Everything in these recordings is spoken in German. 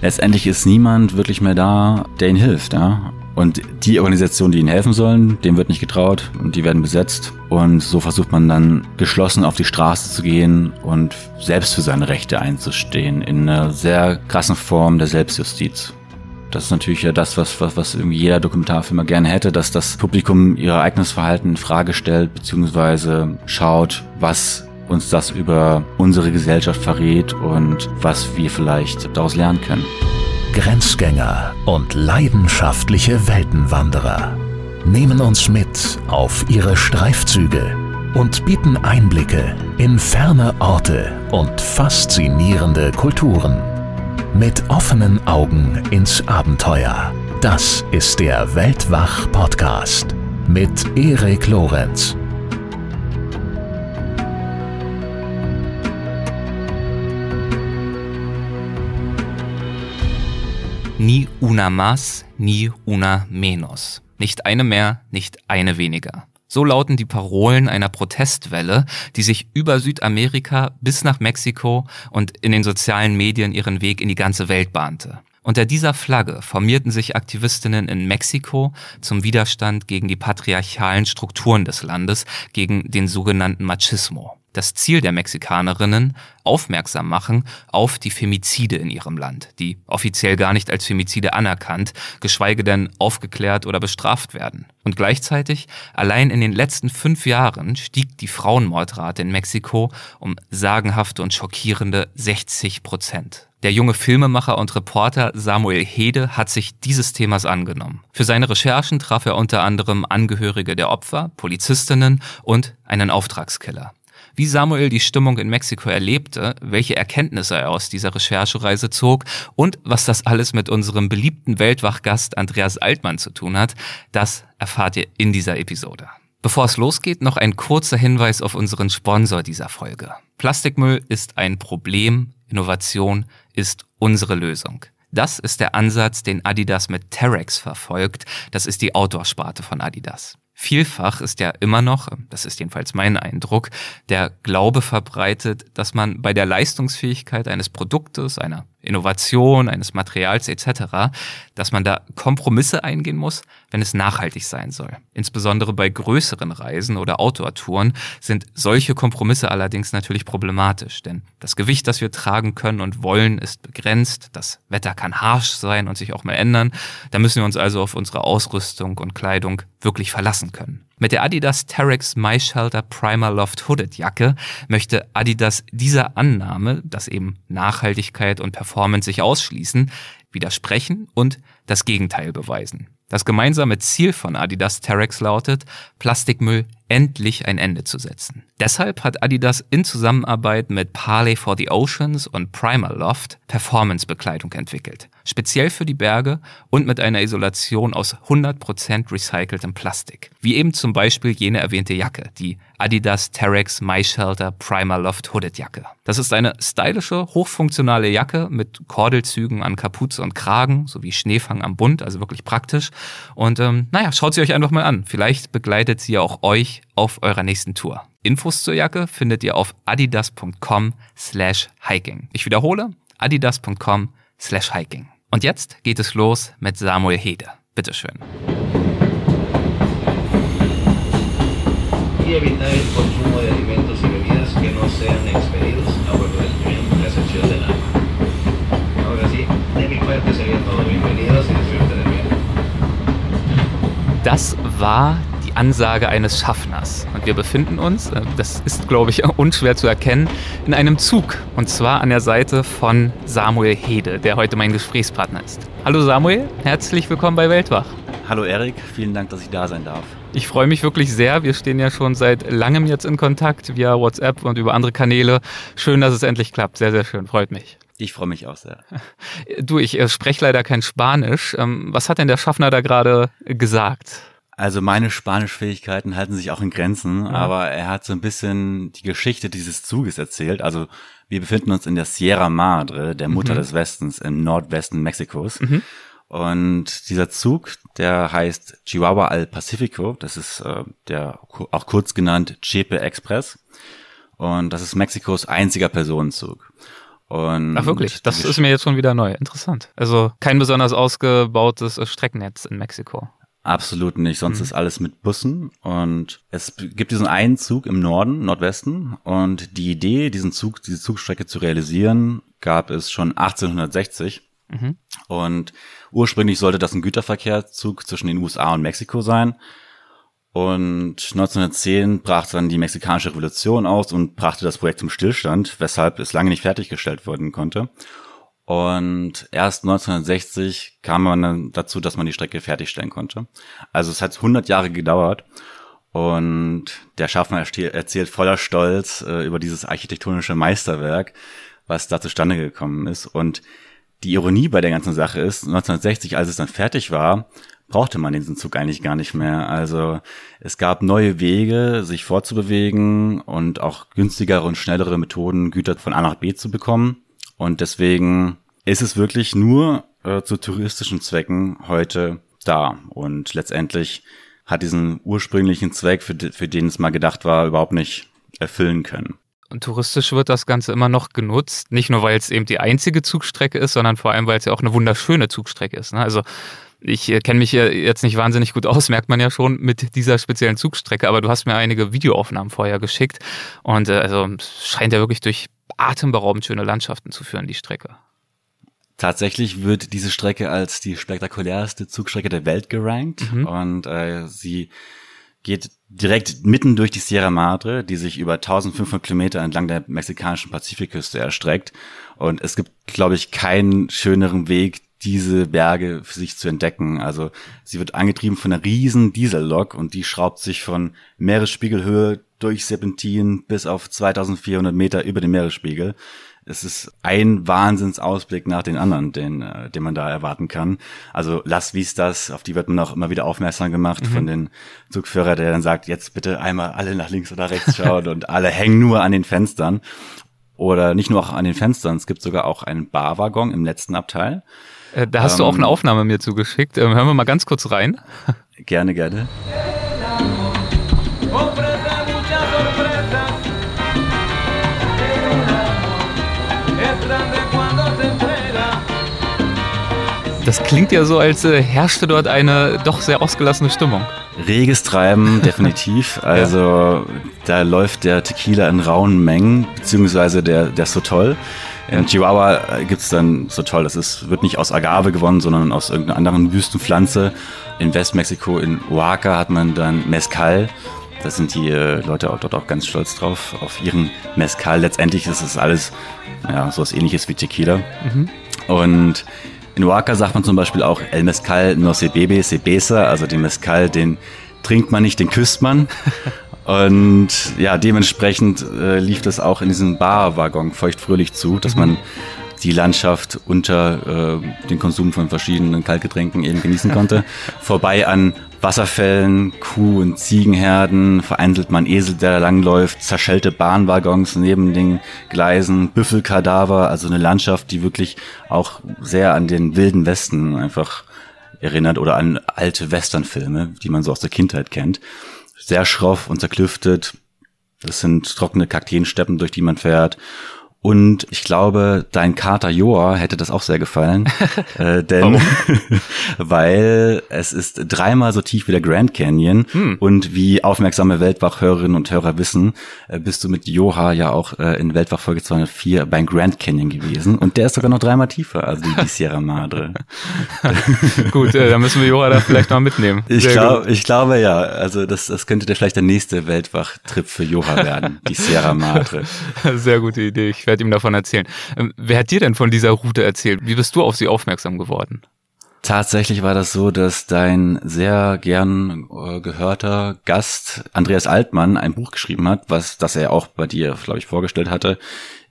letztendlich ist niemand wirklich mehr da, der ihnen hilft. Ja? Und die Organisationen, die ihnen helfen sollen, dem wird nicht getraut und die werden besetzt. Und so versucht man dann geschlossen auf die Straße zu gehen und selbst für seine Rechte einzustehen in einer sehr krassen Form der Selbstjustiz. Das ist natürlich ja das, was, was, was irgendwie jeder Dokumentarfilmer gerne hätte, dass das Publikum ihr eigenes Verhalten in Frage stellt, beziehungsweise schaut, was uns das über unsere Gesellschaft verrät und was wir vielleicht daraus lernen können. Grenzgänger und leidenschaftliche Weltenwanderer nehmen uns mit auf ihre Streifzüge und bieten Einblicke in ferne Orte und faszinierende Kulturen. Mit offenen Augen ins Abenteuer. Das ist der Weltwach-Podcast mit Erik Lorenz. Ni una más, ni una menos. Nicht eine mehr, nicht eine weniger. So lauten die Parolen einer Protestwelle, die sich über Südamerika bis nach Mexiko und in den sozialen Medien ihren Weg in die ganze Welt bahnte. Unter dieser Flagge formierten sich Aktivistinnen in Mexiko zum Widerstand gegen die patriarchalen Strukturen des Landes, gegen den sogenannten Machismo das Ziel der Mexikanerinnen aufmerksam machen auf die Femizide in ihrem Land, die offiziell gar nicht als Femizide anerkannt, geschweige denn aufgeklärt oder bestraft werden. Und gleichzeitig, allein in den letzten fünf Jahren stieg die Frauenmordrate in Mexiko um sagenhafte und schockierende 60 Prozent. Der junge Filmemacher und Reporter Samuel Hede hat sich dieses Themas angenommen. Für seine Recherchen traf er unter anderem Angehörige der Opfer, Polizistinnen und einen Auftragskiller wie Samuel die Stimmung in Mexiko erlebte, welche Erkenntnisse er aus dieser Recherchereise zog und was das alles mit unserem beliebten Weltwachgast Andreas Altmann zu tun hat, das erfahrt ihr in dieser Episode. Bevor es losgeht, noch ein kurzer Hinweis auf unseren Sponsor dieser Folge. Plastikmüll ist ein Problem, Innovation ist unsere Lösung. Das ist der Ansatz, den Adidas mit Terex verfolgt. Das ist die Outdoor-Sparte von Adidas. Vielfach ist ja immer noch, das ist jedenfalls mein Eindruck, der Glaube verbreitet, dass man bei der Leistungsfähigkeit eines Produktes, einer Innovation, eines Materials etc., dass man da Kompromisse eingehen muss, wenn es nachhaltig sein soll. Insbesondere bei größeren Reisen oder Outdoor-Touren sind solche Kompromisse allerdings natürlich problematisch, denn das Gewicht, das wir tragen können und wollen, ist begrenzt, das Wetter kann harsch sein und sich auch mal ändern, da müssen wir uns also auf unsere Ausrüstung und Kleidung wirklich verlassen können. Mit der Adidas Terex My Shelter Primer Loft Hooded Jacke möchte Adidas dieser Annahme, dass eben Nachhaltigkeit und Performance sich ausschließen, widersprechen und das Gegenteil beweisen. Das gemeinsame Ziel von Adidas Terex lautet, Plastikmüll endlich ein Ende zu setzen. Deshalb hat Adidas in Zusammenarbeit mit Parley for the Oceans und Primer Loft Performance-Bekleidung entwickelt. Speziell für die Berge und mit einer Isolation aus 100% recyceltem Plastik. Wie eben zum Beispiel jene erwähnte Jacke, die Adidas Terex My Shelter Primer Loft Hooded Jacke. Das ist eine stylische, hochfunktionale Jacke mit Kordelzügen an Kapuze und Kragen sowie Schneefang am Bund, also wirklich praktisch. Und ähm, naja, schaut sie euch einfach mal an. Vielleicht begleitet sie ja auch euch auf eurer nächsten Tour. Infos zur Jacke findet ihr auf adidas.com slash hiking. Ich wiederhole, adidas.com slash hiking. Und jetzt geht es los mit Samuel Hede. Bitteschön. Y evitar el consumo de alimentos y bebidas que no sean expedidos a bordo del tren, a excepción del agua. Ahora sí, de mi parte sería todo. Bienvenidos y disfruten del viaje. Das war Ansage eines Schaffners. Und wir befinden uns, äh, das ist, glaube ich, unschwer zu erkennen, in einem Zug. Und zwar an der Seite von Samuel Hede, der heute mein Gesprächspartner ist. Hallo Samuel, herzlich willkommen bei Weltwach. Hallo Erik, vielen Dank, dass ich da sein darf. Ich freue mich wirklich sehr. Wir stehen ja schon seit langem jetzt in Kontakt via WhatsApp und über andere Kanäle. Schön, dass es endlich klappt. Sehr, sehr schön. Freut mich. Ich freue mich auch sehr. Du, ich äh, spreche leider kein Spanisch. Ähm, was hat denn der Schaffner da gerade gesagt? Also meine Spanischfähigkeiten halten sich auch in Grenzen, ja. aber er hat so ein bisschen die Geschichte dieses Zuges erzählt. Also wir befinden uns in der Sierra Madre, der Mutter mhm. des Westens, im Nordwesten Mexikos. Mhm. Und dieser Zug, der heißt Chihuahua al Pacifico, das ist äh, der auch kurz genannt Chepe Express. Und das ist Mexikos einziger Personenzug. Und Ach wirklich, das ist mir jetzt schon wieder neu. Interessant. Also kein besonders ausgebautes Streckennetz in Mexiko. Absolut nicht, sonst mhm. ist alles mit Bussen und es gibt diesen einen Zug im Norden, Nordwesten und die Idee, diesen Zug, diese Zugstrecke zu realisieren, gab es schon 1860 mhm. und ursprünglich sollte das ein Güterverkehrszug zwischen den USA und Mexiko sein und 1910 brach dann die mexikanische Revolution aus und brachte das Projekt zum Stillstand, weshalb es lange nicht fertiggestellt werden konnte. Und erst 1960 kam man dann dazu, dass man die Strecke fertigstellen konnte. Also es hat 100 Jahre gedauert. Und der Schaffner erzählt voller Stolz äh, über dieses architektonische Meisterwerk, was da zustande gekommen ist. Und die Ironie bei der ganzen Sache ist, 1960, als es dann fertig war, brauchte man diesen Zug eigentlich gar nicht mehr. Also es gab neue Wege, sich fortzubewegen und auch günstigere und schnellere Methoden, Güter von A nach B zu bekommen. Und deswegen ist es wirklich nur äh, zu touristischen Zwecken heute da. Und letztendlich hat diesen ursprünglichen Zweck, für, für den es mal gedacht war, überhaupt nicht erfüllen können. Und touristisch wird das Ganze immer noch genutzt, nicht nur weil es eben die einzige Zugstrecke ist, sondern vor allem, weil es ja auch eine wunderschöne Zugstrecke ist. Ne? Also ich äh, kenne mich jetzt nicht wahnsinnig gut aus, merkt man ja schon mit dieser speziellen Zugstrecke, aber du hast mir einige Videoaufnahmen vorher geschickt und äh, also scheint ja wirklich durch atemberaubend schöne Landschaften zu führen, die Strecke. Tatsächlich wird diese Strecke als die spektakulärste Zugstrecke der Welt gerankt mhm. und äh, sie geht direkt mitten durch die Sierra Madre, die sich über 1500 Kilometer entlang der mexikanischen Pazifikküste erstreckt. Und es gibt, glaube ich, keinen schöneren Weg, diese Berge für sich zu entdecken. Also sie wird angetrieben von einer riesen Diesellok und die schraubt sich von Meeresspiegelhöhe durch Serpentin bis auf 2400 Meter über den Meeresspiegel. Es ist ein Wahnsinnsausblick nach den anderen, den, äh, den man da erwarten kann. Also Las Vistas, auf die wird man auch immer wieder aufmerksam gemacht mhm. von den Zugführer, der dann sagt, jetzt bitte einmal alle nach links oder rechts schauen und alle hängen nur an den Fenstern. Oder nicht nur auch an den Fenstern, es gibt sogar auch einen Barwaggon im letzten Abteil. Äh, da hast ähm, du auch eine ähm, Aufnahme mir zugeschickt. Ähm, hören wir mal ganz kurz rein. Gerne, gerne. Das klingt ja so, als äh, herrschte dort eine doch sehr ausgelassene Stimmung. Reges Treiben, definitiv. Also ja. da läuft der Tequila in rauen Mengen, beziehungsweise der, der Sotol. In Chihuahua gibt's dann Sotol, das ist, wird nicht aus Agave gewonnen, sondern aus irgendeiner anderen Wüstenpflanze. In Westmexiko, in Oaxaca, hat man dann Mezcal. Da sind die äh, Leute auch dort auch ganz stolz drauf, auf ihren Mezcal. Letztendlich ist es alles ja, so was ähnliches wie Tequila. Mhm. Und in Oaxaca sagt man zum Beispiel auch El Mezcal no se bebe, se besa, also den Mezcal, den trinkt man nicht, den küsst man. Und ja, dementsprechend äh, lief das auch in diesem Barwaggon feuchtfröhlich zu, dass man die Landschaft unter äh, den Konsum von verschiedenen Kaltgetränken eben genießen konnte. Vorbei an Wasserfällen, Kuh- und Ziegenherden, vereinzelt man Esel, der langläuft, zerschellte Bahnwaggons neben den Gleisen, Büffelkadaver, also eine Landschaft, die wirklich auch sehr an den wilden Westen einfach erinnert oder an alte Westernfilme, die man so aus der Kindheit kennt. Sehr schroff und zerklüftet. Das sind trockene Kakteensteppen, durch die man fährt. Und ich glaube, dein Kater Joa hätte das auch sehr gefallen. äh, denn weil es ist dreimal so tief wie der Grand Canyon. Hm. Und wie aufmerksame Weltwachhörerinnen und Hörer wissen, äh, bist du mit Joha ja auch äh, in Weltwach Folge 204 beim Grand Canyon gewesen. Und der ist sogar noch dreimal tiefer, also die, die Sierra Madre. gut, äh, dann müssen wir Joha da vielleicht mal mitnehmen. Ich, glaub, ich glaube ja. Also das, das könnte der vielleicht der nächste Weltwach-Trip für Joha werden. Die Sierra Madre. Sehr gute Idee. Ich werde ihm davon erzählen. Ähm, wer hat dir denn von dieser Route erzählt? Wie bist du auf sie aufmerksam geworden? Tatsächlich war das so, dass dein sehr gern äh, gehörter Gast Andreas Altmann ein Buch geschrieben hat, was das er auch bei dir, glaube ich, vorgestellt hatte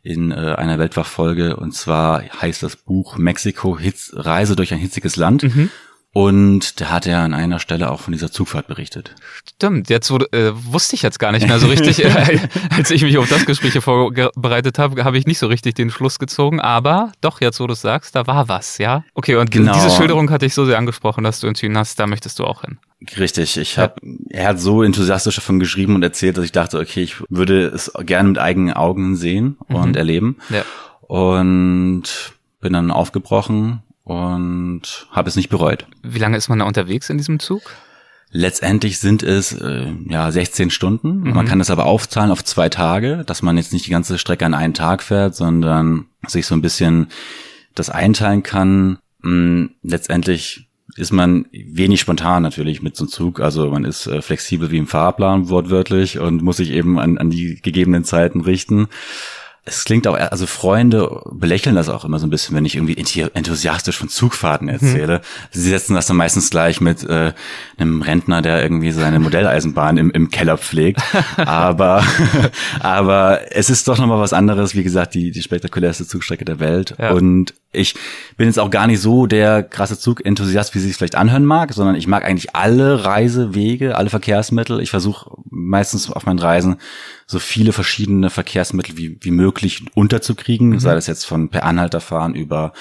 in äh, einer Weltwachfolge. Und zwar heißt das Buch Mexiko Hitz, Reise durch ein hitziges Land. Mhm. Und da hat er an einer Stelle auch von dieser Zugfahrt berichtet. Stimmt, jetzt wurde, äh, wusste ich jetzt gar nicht mehr so richtig. Äh, als ich mich auf das Gespräch vorbereitet habe, habe ich nicht so richtig den Schluss gezogen. Aber doch, jetzt wo du es sagst, da war was, ja? Okay, und genau. diese Schilderung hatte ich so sehr angesprochen, dass du entschieden hast, da möchtest du auch hin. Richtig, ich habe, er hat so enthusiastisch davon geschrieben und erzählt, dass ich dachte, okay, ich würde es gerne mit eigenen Augen sehen und mhm. erleben. Ja. und bin dann aufgebrochen und habe es nicht bereut. Wie lange ist man da unterwegs in diesem Zug? Letztendlich sind es äh, ja 16 Stunden. Mhm. Man kann das aber aufzahlen auf zwei Tage, dass man jetzt nicht die ganze Strecke an einen Tag fährt, sondern sich so ein bisschen das einteilen kann. Mh, letztendlich ist man wenig spontan natürlich mit so einem Zug. Also man ist äh, flexibel wie im Fahrplan wortwörtlich und muss sich eben an, an die gegebenen Zeiten richten es klingt auch, also Freunde belächeln das auch immer so ein bisschen, wenn ich irgendwie enthusiastisch von Zugfahrten erzähle. Mhm. Sie setzen das dann meistens gleich mit äh, einem Rentner, der irgendwie seine Modelleisenbahn im, im Keller pflegt. aber, aber es ist doch nochmal was anderes, wie gesagt, die, die spektakulärste Zugstrecke der Welt. Ja. Und ich bin jetzt auch gar nicht so der krasse Zugenthusiast, wie sie es vielleicht anhören mag, sondern ich mag eigentlich alle Reisewege, alle Verkehrsmittel. Ich versuche meistens auf meinen Reisen so viele verschiedene Verkehrsmittel wie, wie möglich unterzukriegen, mhm. sei das jetzt von per Anhalterfahren über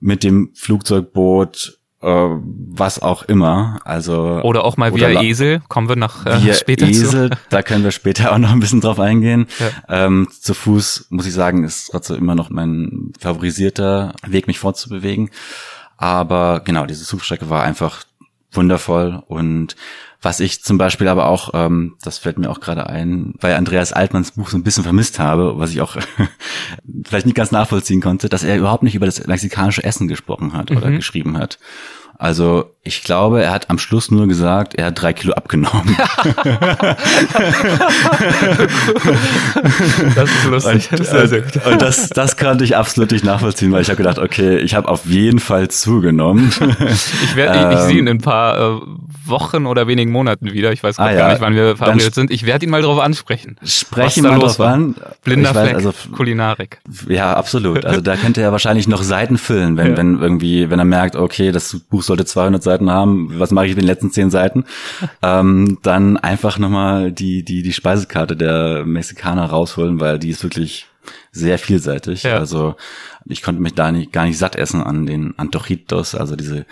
mit dem Flugzeugboot, äh, was auch immer. Also oder auch mal via Esel. Kommen wir nach äh, via später Esel. Zu. da können wir später auch noch ein bisschen drauf eingehen. Ja. Ähm, zu Fuß muss ich sagen, ist trotzdem immer noch mein favorisierter Weg, mich fortzubewegen. Aber genau, diese Zugstrecke war einfach wundervoll und was ich zum Beispiel aber auch, ähm, das fällt mir auch gerade ein, bei Andreas Altmanns Buch so ein bisschen vermisst habe, was ich auch vielleicht nicht ganz nachvollziehen konnte, dass er überhaupt nicht über das mexikanische Essen gesprochen hat mhm. oder geschrieben hat. Also ich glaube, er hat am Schluss nur gesagt, er hat drei Kilo abgenommen. das ist lustig. Und, sehr, sehr gut. und das, das konnte ich absolut nicht nachvollziehen, weil ich habe gedacht, okay, ich habe auf jeden Fall zugenommen. ich, werde, ähm, ich, ich sehe ihn in ein paar äh, Wochen oder wenigen Monaten wieder. Ich weiß ah, gar ja. nicht, wann wir verabredet sind. Ich werde ihn mal darauf ansprechen. Sprechen mal drauf an. Blinder Fleck, also, Kulinarik. Ja, absolut. Also da könnte er wahrscheinlich noch Seiten füllen, wenn, ja. wenn irgendwie, wenn er merkt, okay, das Buch sollte 200 Seiten haben, was mache ich mit den letzten 10 Seiten? ähm, dann einfach nochmal die, die, die Speisekarte der Mexikaner rausholen, weil die ist wirklich sehr vielseitig. Ja. Also ich konnte mich da nicht, gar nicht satt essen an den Antojitos. Also diese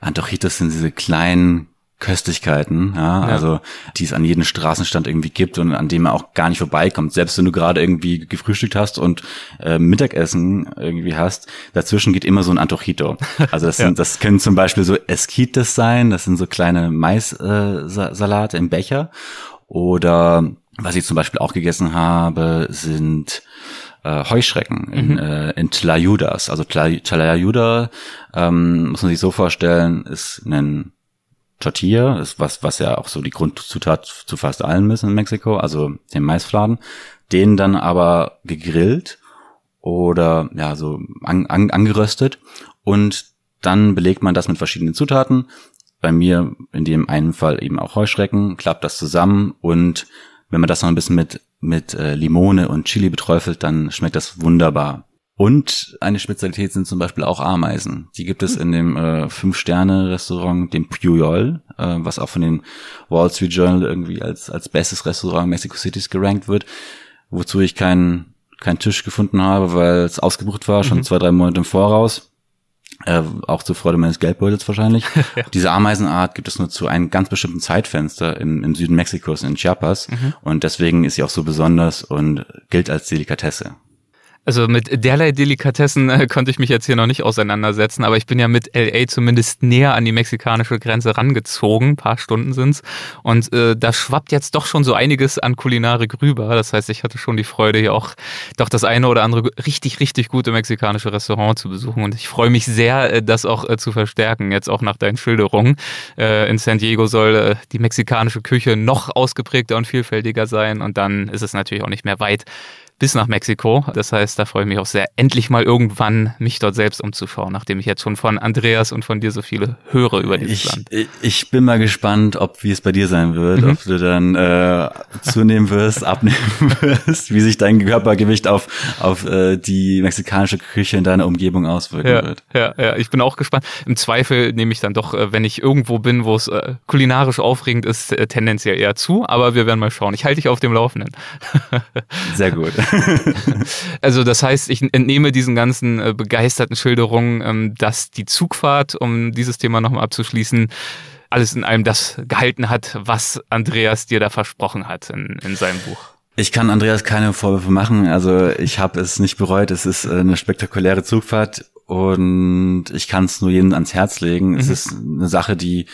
Antojitos sind diese kleinen Köstlichkeiten, ja, ja, also die es an jedem Straßenstand irgendwie gibt und an dem man auch gar nicht vorbeikommt. Selbst wenn du gerade irgendwie gefrühstückt hast und äh, Mittagessen irgendwie hast, dazwischen geht immer so ein Antojito. Also das, sind, ja. das können zum Beispiel so Esquites sein, das sind so kleine Maissalate äh, im Becher. Oder was ich zum Beispiel auch gegessen habe, sind äh, Heuschrecken in, mhm. äh, in Tlayudas. Also Tlayuda ähm, muss man sich so vorstellen, ist ein Tortilla, ist was, was ja auch so die Grundzutat zu fast allem ist in Mexiko, also den Maisfladen, den dann aber gegrillt oder ja so an, an, angeröstet und dann belegt man das mit verschiedenen Zutaten. Bei mir in dem einen Fall eben auch Heuschrecken, klappt das zusammen und wenn man das noch ein bisschen mit mit äh, Limone und Chili beträufelt, dann schmeckt das wunderbar. Und eine Spezialität sind zum Beispiel auch Ameisen. Die gibt es in dem äh, Fünf-Sterne-Restaurant, dem Puyol, äh, was auch von dem Wall Street Journal irgendwie als, als bestes Restaurant Mexico Cities gerankt wird, wozu ich keinen keinen Tisch gefunden habe, weil es ausgebucht war, schon mhm. zwei, drei Monate im Voraus. Äh, auch zur Freude meines Geldbeutels wahrscheinlich. ja. Diese Ameisenart gibt es nur zu einem ganz bestimmten Zeitfenster im, im Süden Mexikos, in Chiapas. Mhm. Und deswegen ist sie auch so besonders und gilt als Delikatesse. Also mit derlei Delikatessen äh, konnte ich mich jetzt hier noch nicht auseinandersetzen, aber ich bin ja mit LA zumindest näher an die mexikanische Grenze rangezogen, ein paar Stunden sind's. Und äh, da schwappt jetzt doch schon so einiges an Kulinarik rüber. Das heißt, ich hatte schon die Freude, hier auch doch das eine oder andere richtig, richtig gute mexikanische Restaurant zu besuchen. Und ich freue mich sehr, äh, das auch äh, zu verstärken, jetzt auch nach deinen Schilderungen. Äh, in San Diego soll äh, die mexikanische Küche noch ausgeprägter und vielfältiger sein. Und dann ist es natürlich auch nicht mehr weit bis nach Mexiko. Das heißt, da freue ich mich auch sehr, endlich mal irgendwann mich dort selbst umzuschauen, nachdem ich jetzt schon von Andreas und von dir so viele höre über dieses ich, Land. Ich bin mal gespannt, ob wie es bei dir sein wird, mhm. ob du dann äh, zunehmen wirst, abnehmen wirst, wie sich dein Körpergewicht auf auf äh, die mexikanische Küche in deiner Umgebung auswirken ja, wird. Ja, ja, ich bin auch gespannt. Im Zweifel nehme ich dann doch, äh, wenn ich irgendwo bin, wo es äh, kulinarisch aufregend ist, äh, tendenziell eher zu, aber wir werden mal schauen. Ich halte dich auf dem Laufenden. Sehr gut. also das heißt, ich entnehme diesen ganzen äh, begeisterten Schilderungen, ähm, dass die Zugfahrt, um dieses Thema nochmal abzuschließen, alles in allem das gehalten hat, was Andreas dir da versprochen hat in, in seinem Buch. Ich kann Andreas keine Vorwürfe machen. Also ich habe es nicht bereut. Es ist eine spektakuläre Zugfahrt und ich kann es nur jedem ans Herz legen. Mhm. Es ist eine Sache, die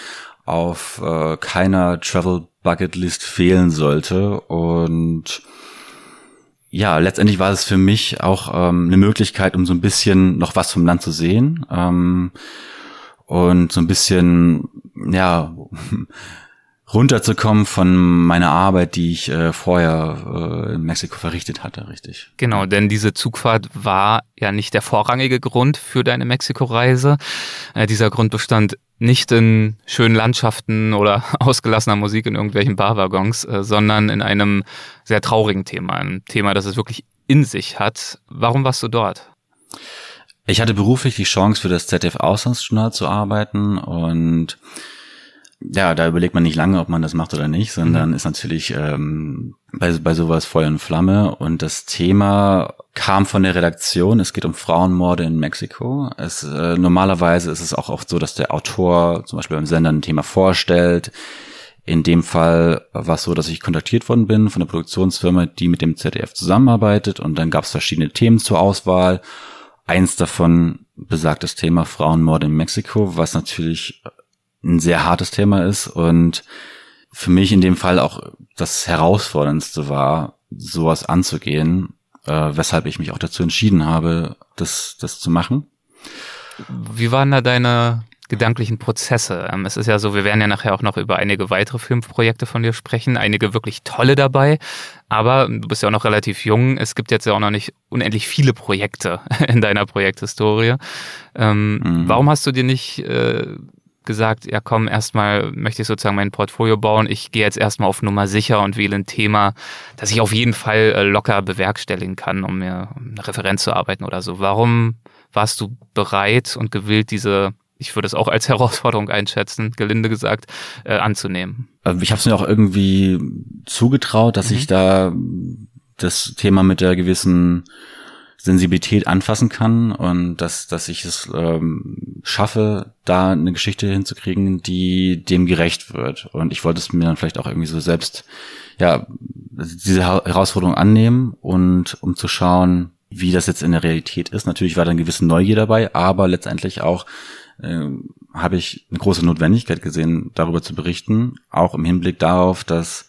auf äh, keiner Travel Bucket List fehlen sollte und ja, letztendlich war es für mich auch ähm, eine Möglichkeit, um so ein bisschen noch was vom Land zu sehen ähm, und so ein bisschen ja runterzukommen von meiner Arbeit, die ich äh, vorher äh, in Mexiko verrichtet hatte, richtig. Genau, denn diese Zugfahrt war ja nicht der vorrangige Grund für deine Mexiko-Reise. Äh, dieser Grund bestand nicht in schönen Landschaften oder ausgelassener Musik in irgendwelchen Barwaggons, äh, sondern in einem sehr traurigen Thema, ein Thema, das es wirklich in sich hat. Warum warst du dort? Ich hatte beruflich die Chance, für das ZDF Auslandsjournal zu arbeiten und ja, da überlegt man nicht lange, ob man das macht oder nicht, sondern mhm. ist natürlich ähm, bei, bei sowas Feuer und Flamme. Und das Thema kam von der Redaktion. Es geht um Frauenmorde in Mexiko. Es, äh, normalerweise ist es auch oft so, dass der Autor zum Beispiel beim Sender ein Thema vorstellt. In dem Fall war es so, dass ich kontaktiert worden bin von der Produktionsfirma, die mit dem ZDF zusammenarbeitet. Und dann gab es verschiedene Themen zur Auswahl. Eins davon besagt das Thema Frauenmorde in Mexiko, was natürlich ein sehr hartes Thema ist und für mich in dem Fall auch das Herausforderndste war, sowas anzugehen, äh, weshalb ich mich auch dazu entschieden habe, das, das zu machen. Wie waren da deine gedanklichen Prozesse? Ähm, es ist ja so, wir werden ja nachher auch noch über einige weitere Filmprojekte von dir sprechen, einige wirklich tolle dabei, aber du bist ja auch noch relativ jung. Es gibt jetzt ja auch noch nicht unendlich viele Projekte in deiner Projekthistorie. Ähm, mhm. Warum hast du dir nicht äh, gesagt, ja komm, erstmal möchte ich sozusagen mein Portfolio bauen. Ich gehe jetzt erstmal auf Nummer sicher und wähle ein Thema, das ich auf jeden Fall äh, locker bewerkstelligen kann, um mir eine Referenz zu arbeiten oder so. Warum warst du bereit und gewillt, diese, ich würde es auch als Herausforderung einschätzen, gelinde gesagt, äh, anzunehmen? Also ich habe es mir auch irgendwie zugetraut, dass mhm. ich da das Thema mit der gewissen Sensibilität anfassen kann und dass, dass ich es ähm, schaffe, da eine Geschichte hinzukriegen, die dem gerecht wird. Und ich wollte es mir dann vielleicht auch irgendwie so selbst, ja, diese Herausforderung annehmen und um zu schauen, wie das jetzt in der Realität ist. Natürlich war da eine gewisse Neugier dabei, aber letztendlich auch äh, habe ich eine große Notwendigkeit gesehen, darüber zu berichten, auch im Hinblick darauf, dass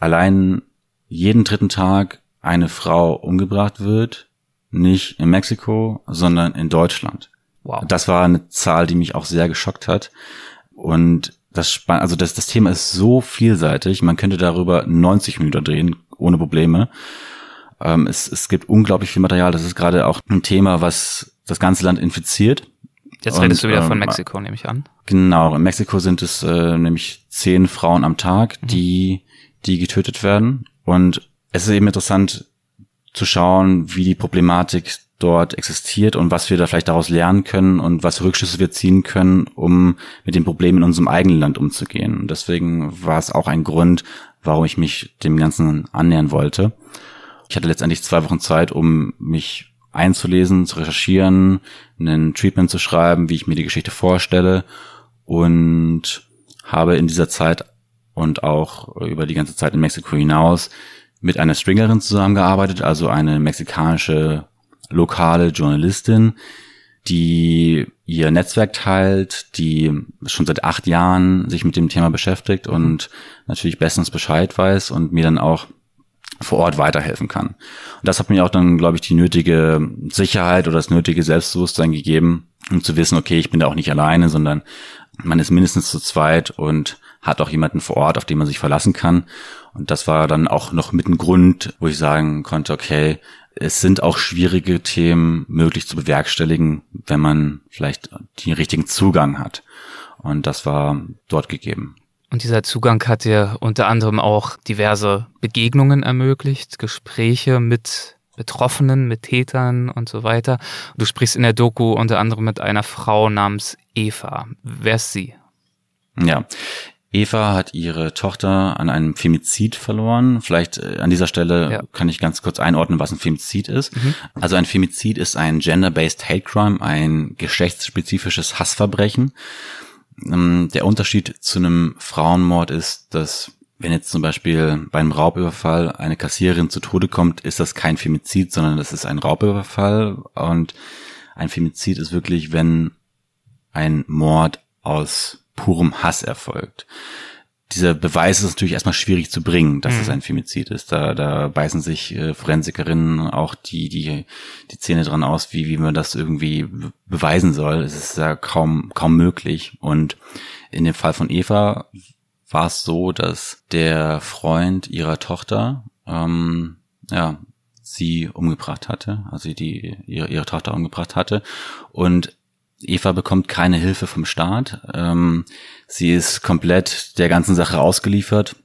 allein jeden dritten Tag eine Frau umgebracht wird, nicht in Mexiko, sondern in Deutschland. Wow. Das war eine Zahl, die mich auch sehr geschockt hat. Und das, also das, das Thema ist so vielseitig, man könnte darüber 90 Minuten drehen, ohne Probleme. Ähm, es, es gibt unglaublich viel Material. Das ist gerade auch ein Thema, was das ganze Land infiziert. Jetzt redest Und, du wieder von ähm, Mexiko, nehme ich an. Genau, in Mexiko sind es äh, nämlich zehn Frauen am Tag, mhm. die, die getötet werden. Und es ist eben interessant, zu schauen, wie die Problematik dort existiert und was wir da vielleicht daraus lernen können und was Rückschlüsse wir ziehen können, um mit den Problemen in unserem eigenen Land umzugehen. Und deswegen war es auch ein Grund, warum ich mich dem Ganzen annähern wollte. Ich hatte letztendlich zwei Wochen Zeit, um mich einzulesen, zu recherchieren, einen Treatment zu schreiben, wie ich mir die Geschichte vorstelle und habe in dieser Zeit und auch über die ganze Zeit in Mexiko hinaus mit einer Stringerin zusammengearbeitet, also eine mexikanische lokale Journalistin, die ihr Netzwerk teilt, die schon seit acht Jahren sich mit dem Thema beschäftigt und natürlich bestens Bescheid weiß und mir dann auch vor Ort weiterhelfen kann. Und das hat mir auch dann, glaube ich, die nötige Sicherheit oder das nötige Selbstbewusstsein gegeben, um zu wissen, okay, ich bin da auch nicht alleine, sondern man ist mindestens zu zweit und hat auch jemanden vor Ort, auf den man sich verlassen kann. Und das war dann auch noch mit ein Grund, wo ich sagen konnte, okay, es sind auch schwierige Themen möglich zu bewerkstelligen, wenn man vielleicht den richtigen Zugang hat. Und das war dort gegeben. Und dieser Zugang hat dir unter anderem auch diverse Begegnungen ermöglicht, Gespräche mit Betroffenen, mit Tätern und so weiter. Du sprichst in der Doku unter anderem mit einer Frau namens Eva. Wer ist sie? Ja, Eva hat ihre Tochter an einem Femizid verloren. Vielleicht äh, an dieser Stelle ja. kann ich ganz kurz einordnen, was ein Femizid ist. Mhm. Also ein Femizid ist ein gender-based Hate Crime, ein geschlechtsspezifisches Hassverbrechen. Ähm, der Unterschied zu einem Frauenmord ist, dass wenn jetzt zum Beispiel bei einem Raubüberfall eine Kassiererin zu Tode kommt, ist das kein Femizid, sondern das ist ein Raubüberfall. Und ein Femizid ist wirklich, wenn ein Mord aus purem Hass erfolgt. Dieser Beweis ist natürlich erstmal schwierig zu bringen, dass mhm. es ein Femizid ist. Da, da beißen sich äh, Forensikerinnen auch die, die, die Zähne dran aus, wie, wie man das irgendwie beweisen soll. Es ist ja kaum, kaum möglich. Und in dem Fall von Eva war es so, dass der Freund ihrer Tochter, ähm, ja, sie umgebracht hatte, also die ihre, ihre Tochter umgebracht hatte und Eva bekommt keine Hilfe vom Staat. Ähm, sie ist komplett der ganzen Sache ausgeliefert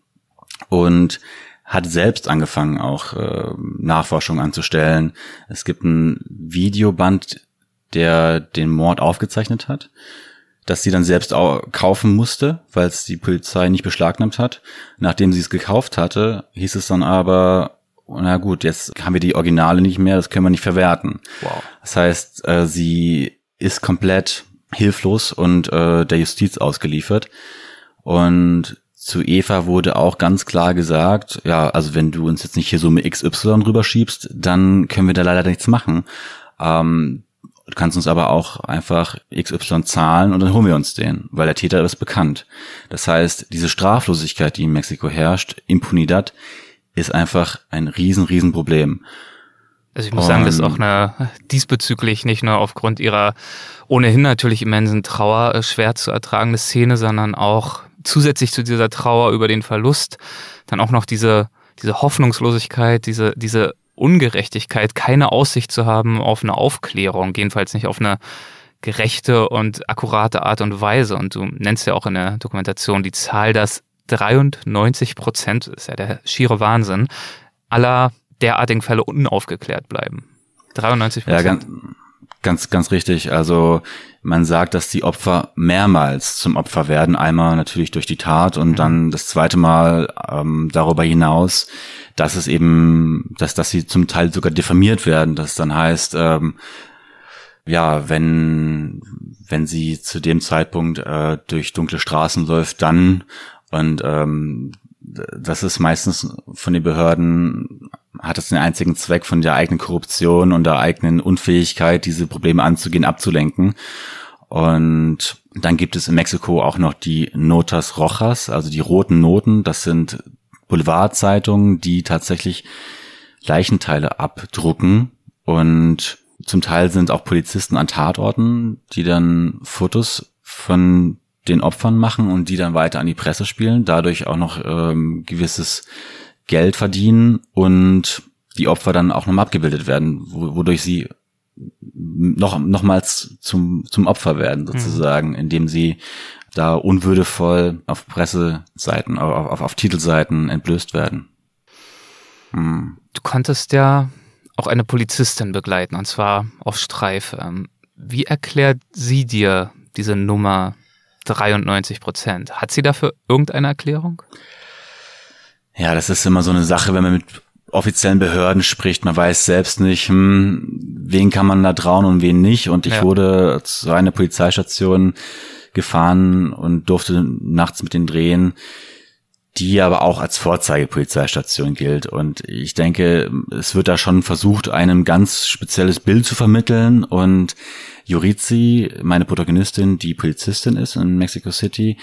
und hat selbst angefangen, auch äh, Nachforschung anzustellen. Es gibt ein Videoband, der den Mord aufgezeichnet hat, das sie dann selbst auch kaufen musste, weil es die Polizei nicht beschlagnahmt hat. Nachdem sie es gekauft hatte, hieß es dann aber, na gut, jetzt haben wir die Originale nicht mehr, das können wir nicht verwerten. Wow. Das heißt, äh, sie ist komplett hilflos und äh, der Justiz ausgeliefert. Und zu Eva wurde auch ganz klar gesagt, ja, also wenn du uns jetzt nicht hier so mit XY rüberschiebst, dann können wir da leider nichts machen. Ähm, du kannst uns aber auch einfach XY zahlen und dann holen wir uns den, weil der Täter ist bekannt. Das heißt, diese Straflosigkeit, die in Mexiko herrscht, Impunidad, ist einfach ein riesen, riesen Problem. Also ich muss und sagen, das ist auch eine diesbezüglich nicht nur aufgrund ihrer ohnehin natürlich immensen Trauer äh, schwer zu ertragende Szene, sondern auch zusätzlich zu dieser Trauer über den Verlust dann auch noch diese, diese Hoffnungslosigkeit, diese, diese Ungerechtigkeit, keine Aussicht zu haben auf eine Aufklärung, jedenfalls nicht auf eine gerechte und akkurate Art und Weise. Und du nennst ja auch in der Dokumentation die Zahl, dass 93 Prozent, ist ja der schiere Wahnsinn, aller derartigen Fälle unaufgeklärt bleiben. 93 Prozent. Ja, ganz, ganz, ganz richtig. Also man sagt, dass die Opfer mehrmals zum Opfer werden. Einmal natürlich durch die Tat und mhm. dann das zweite Mal ähm, darüber hinaus, dass es eben, dass, dass sie zum Teil sogar diffamiert werden. Das dann heißt, ähm, ja, wenn, wenn sie zu dem Zeitpunkt äh, durch dunkle Straßen läuft, dann und ähm, das ist meistens von den Behörden hat es den einzigen Zweck von der eigenen Korruption und der eigenen Unfähigkeit, diese Probleme anzugehen, abzulenken. Und dann gibt es in Mexiko auch noch die Notas Rojas, also die roten Noten. Das sind Boulevardzeitungen, die tatsächlich Leichenteile abdrucken. Und zum Teil sind auch Polizisten an Tatorten, die dann Fotos von den Opfern machen und die dann weiter an die Presse spielen, dadurch auch noch ähm, gewisses Geld verdienen und die Opfer dann auch nochmal abgebildet werden, wodurch sie noch nochmals zum zum Opfer werden mhm. sozusagen, mhm. indem sie da unwürdevoll auf Presseseiten, auf, auf, auf Titelseiten entblößt werden. Mhm. Du konntest ja auch eine Polizistin begleiten, und zwar auf Streife. Ähm, wie erklärt sie dir diese Nummer 93 Prozent? Hat sie dafür irgendeine Erklärung? Ja, das ist immer so eine Sache, wenn man mit offiziellen Behörden spricht. Man weiß selbst nicht, hm, wen kann man da trauen und wen nicht. Und ich ja. wurde zu einer Polizeistation gefahren und durfte nachts mit den drehen, die aber auch als Vorzeigepolizeistation gilt. Und ich denke, es wird da schon versucht, einem ganz spezielles Bild zu vermitteln. Und Jurizi, meine Protagonistin, die Polizistin ist in Mexico City,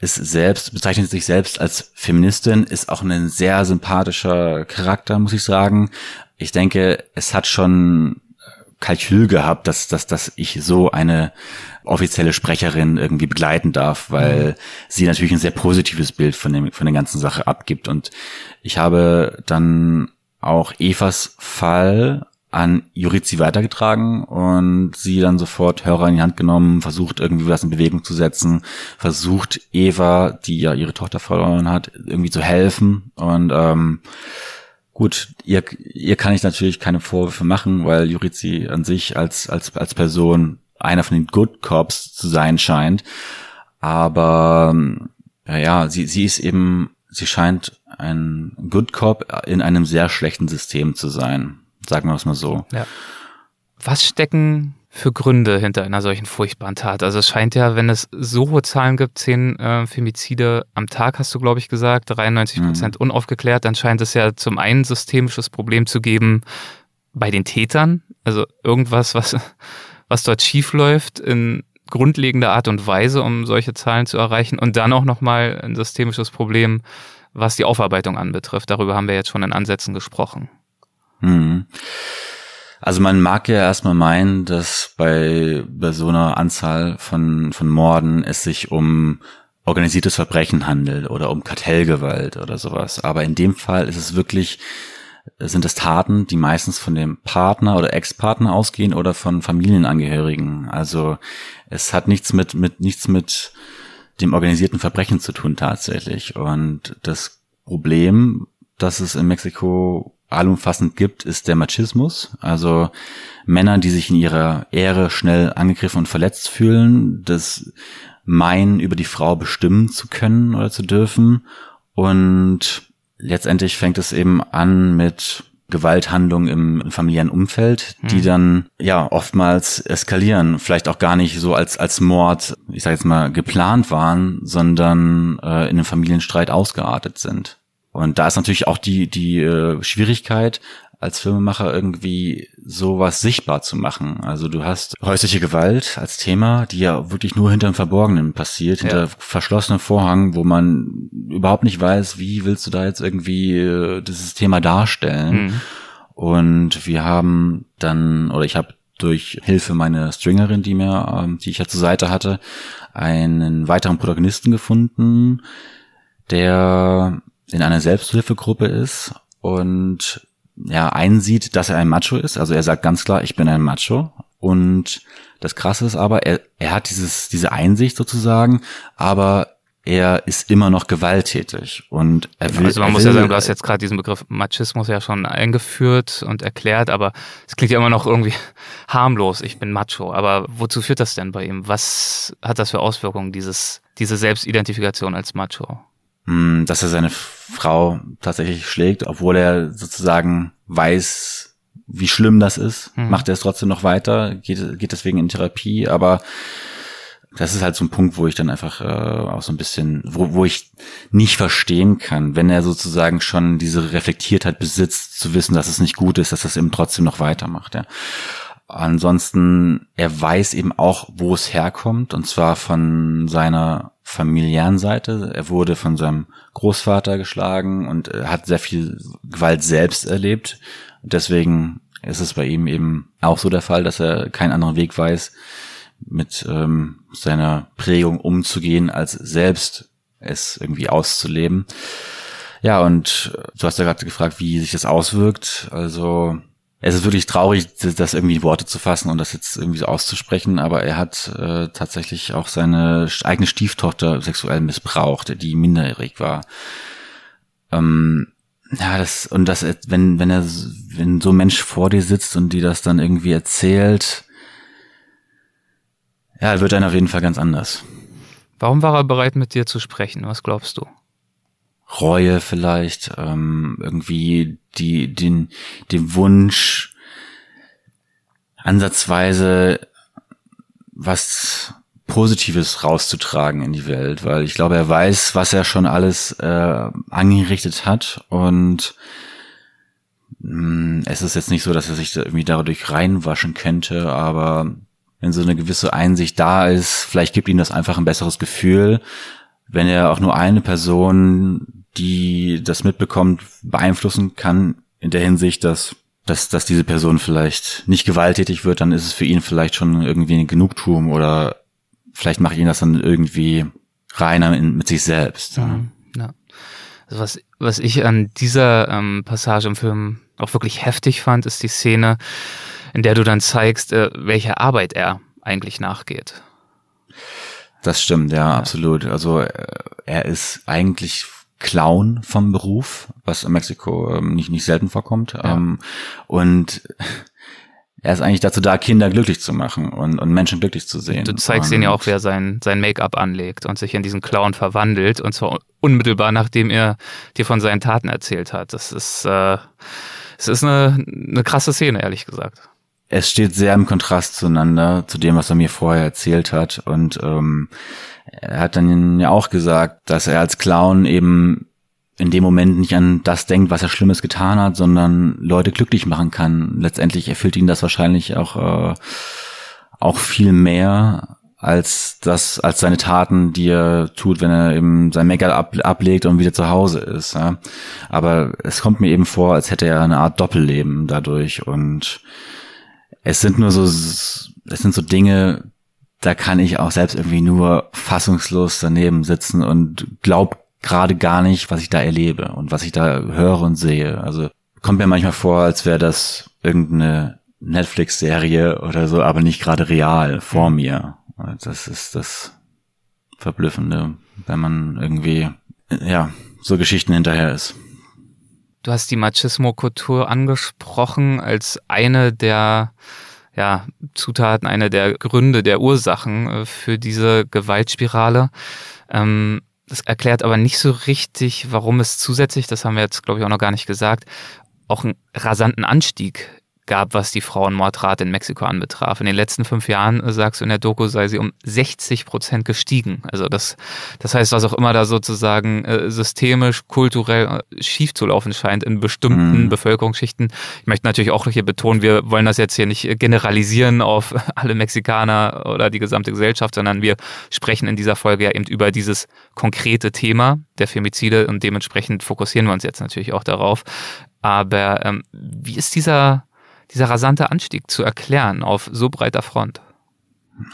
ist selbst, bezeichnet sich selbst als Feministin, ist auch ein sehr sympathischer Charakter, muss ich sagen. Ich denke, es hat schon Kalkül gehabt, dass, dass, dass ich so eine offizielle Sprecherin irgendwie begleiten darf, weil mhm. sie natürlich ein sehr positives Bild von, dem, von der ganzen Sache abgibt. Und ich habe dann auch Evas Fall an Jurizi weitergetragen und sie dann sofort Hörer in die Hand genommen, versucht irgendwie was in Bewegung zu setzen, versucht Eva, die ja ihre Tochter verloren hat, irgendwie zu helfen und ähm, gut, ihr, ihr kann ich natürlich keine Vorwürfe machen, weil Jurizi an sich als, als, als Person einer von den Good Cops zu sein scheint, aber ja, sie, sie ist eben, sie scheint ein Good Cop in einem sehr schlechten System zu sein. Sagen wir es mal so. Ja. Was stecken für Gründe hinter einer solchen furchtbaren Tat? Also es scheint ja, wenn es so hohe Zahlen gibt, zehn äh, Femizide am Tag, hast du, glaube ich, gesagt, 93 Prozent mhm. unaufgeklärt, dann scheint es ja zum einen systemisches Problem zu geben bei den Tätern. Also irgendwas, was, was dort schiefläuft in grundlegender Art und Weise, um solche Zahlen zu erreichen. Und dann auch nochmal ein systemisches Problem, was die Aufarbeitung anbetrifft. Darüber haben wir jetzt schon in Ansätzen gesprochen. Mhm. Also man mag ja erstmal meinen, dass bei, bei so einer Anzahl von, von Morden es sich um organisiertes Verbrechen handelt oder um Kartellgewalt oder sowas. Aber in dem Fall ist es wirklich, sind es Taten, die meistens von dem Partner oder Ex-Partner ausgehen oder von Familienangehörigen. Also es hat nichts mit, mit, nichts mit dem organisierten Verbrechen zu tun tatsächlich. Und das Problem, das es in Mexiko allumfassend gibt, ist der Machismus. Also Männer, die sich in ihrer Ehre schnell angegriffen und verletzt fühlen, das meinen, über die Frau bestimmen zu können oder zu dürfen. Und letztendlich fängt es eben an mit Gewalthandlungen im, familiären Umfeld, die hm. dann ja oftmals eskalieren, vielleicht auch gar nicht so als als Mord, ich sage jetzt mal geplant waren, sondern äh, in einem Familienstreit ausgeartet sind. Und da ist natürlich auch die, die äh, Schwierigkeit, als Filmemacher irgendwie sowas sichtbar zu machen. Also du hast häusliche Gewalt als Thema, die ja wirklich nur hinter dem Verborgenen passiert, hinter ja. verschlossenen Vorhang, wo man überhaupt nicht weiß, wie willst du da jetzt irgendwie äh, dieses Thema darstellen. Mhm. Und wir haben dann, oder ich habe durch Hilfe meiner Stringerin, die mir, ähm, die ich ja zur Seite hatte, einen weiteren Protagonisten gefunden, der in einer Selbsthilfegruppe ist und ja einsieht, dass er ein Macho ist. Also er sagt ganz klar, ich bin ein Macho. Und das Krasse ist aber, er, er hat dieses, diese Einsicht sozusagen, aber er ist immer noch gewalttätig und er will. Also man muss will, ja sagen, du hast jetzt gerade diesen Begriff Machismus ja schon eingeführt und erklärt, aber es klingt ja immer noch irgendwie harmlos. Ich bin Macho. Aber wozu führt das denn bei ihm? Was hat das für Auswirkungen, dieses, diese Selbstidentifikation als Macho? Hm, dass er seine Frau tatsächlich schlägt, obwohl er sozusagen weiß, wie schlimm das ist, mhm. macht er es trotzdem noch weiter, geht, geht deswegen in Therapie, aber das ist halt so ein Punkt, wo ich dann einfach äh, auch so ein bisschen, wo, wo ich nicht verstehen kann, wenn er sozusagen schon diese Reflektiertheit besitzt, zu wissen, dass es nicht gut ist, dass das eben trotzdem noch weitermacht, ja. Ansonsten, er weiß eben auch, wo es herkommt, und zwar von seiner familiären Seite. Er wurde von seinem Großvater geschlagen und hat sehr viel Gewalt selbst erlebt. Deswegen ist es bei ihm eben auch so der Fall, dass er keinen anderen Weg weiß, mit ähm, seiner Prägung umzugehen, als selbst es irgendwie auszuleben. Ja, und du hast ja gerade gefragt, wie sich das auswirkt. Also es ist wirklich traurig, das irgendwie in Worte zu fassen und das jetzt irgendwie so auszusprechen, aber er hat äh, tatsächlich auch seine eigene Stieftochter sexuell missbraucht, die minderjährig war. Ähm, ja, das, und das, wenn, wenn er, wenn so ein Mensch vor dir sitzt und die das dann irgendwie erzählt, ja, wird dann auf jeden Fall ganz anders. Warum war er bereit, mit dir zu sprechen? Was glaubst du? Reue vielleicht, ähm, irgendwie die, den, den Wunsch, ansatzweise was Positives rauszutragen in die Welt, weil ich glaube, er weiß, was er schon alles äh, angerichtet hat und mh, mm, es ist jetzt nicht so, dass er sich da irgendwie dadurch reinwaschen könnte, aber wenn so eine gewisse Einsicht da ist, vielleicht gibt ihm das einfach ein besseres Gefühl, wenn er auch nur eine Person die das mitbekommt, beeinflussen kann in der Hinsicht, dass dass, dass diese Person vielleicht nicht gewalttätig wird, dann ist es für ihn vielleicht schon irgendwie ein Genugtuung oder vielleicht macht ihn das dann irgendwie reiner in, mit sich selbst. Mhm, ja. Also was, was ich an dieser ähm, Passage im Film auch wirklich heftig fand, ist die Szene, in der du dann zeigst, äh, welche Arbeit er eigentlich nachgeht. Das stimmt, ja, ja. absolut. Also äh, er ist eigentlich Clown vom Beruf, was in Mexiko ähm, nicht, nicht selten vorkommt. Ja. Ähm, und er ist eigentlich dazu da, Kinder glücklich zu machen und, und Menschen glücklich zu sehen. Du zeigst ihn ja auch, wer sein, sein Make-up anlegt und sich in diesen Clown verwandelt und zwar unmittelbar, nachdem er dir von seinen Taten erzählt hat. Das ist, äh, es ist eine, eine krasse Szene, ehrlich gesagt. es steht sehr im Kontrast zueinander, zu dem, was er mir vorher erzählt hat. Und ähm, er hat dann ja auch gesagt, dass er als Clown eben in dem Moment nicht an das denkt, was er Schlimmes getan hat, sondern Leute glücklich machen kann. Letztendlich erfüllt ihn das wahrscheinlich auch, äh, auch viel mehr als das, als seine Taten, die er tut, wenn er eben sein Make-up ab, ablegt und wieder zu Hause ist. Ja. Aber es kommt mir eben vor, als hätte er eine Art Doppelleben dadurch und es sind nur so, es sind so Dinge, da kann ich auch selbst irgendwie nur fassungslos daneben sitzen und glaub gerade gar nicht, was ich da erlebe und was ich da höre und sehe. Also kommt mir manchmal vor, als wäre das irgendeine Netflix-Serie oder so, aber nicht gerade real vor mhm. mir. Das ist das Verblüffende, wenn man irgendwie, ja, so Geschichten hinterher ist. Du hast die Machismo-Kultur angesprochen als eine der ja, Zutaten, eine der Gründe, der Ursachen äh, für diese Gewaltspirale. Ähm, das erklärt aber nicht so richtig, warum es zusätzlich, das haben wir jetzt, glaube ich, auch noch gar nicht gesagt, auch einen rasanten Anstieg gab, was die Frauenmordrate in Mexiko anbetraf. In den letzten fünf Jahren, äh, sagst du in der Doku, sei sie um 60 Prozent gestiegen. Also das, das heißt, was auch immer da sozusagen äh, systemisch, kulturell äh, schief zu laufen scheint in bestimmten mhm. Bevölkerungsschichten. Ich möchte natürlich auch hier betonen, wir wollen das jetzt hier nicht generalisieren auf alle Mexikaner oder die gesamte Gesellschaft, sondern wir sprechen in dieser Folge ja eben über dieses konkrete Thema der Femizide und dementsprechend fokussieren wir uns jetzt natürlich auch darauf. Aber ähm, wie ist dieser dieser rasante Anstieg zu erklären auf so breiter Front?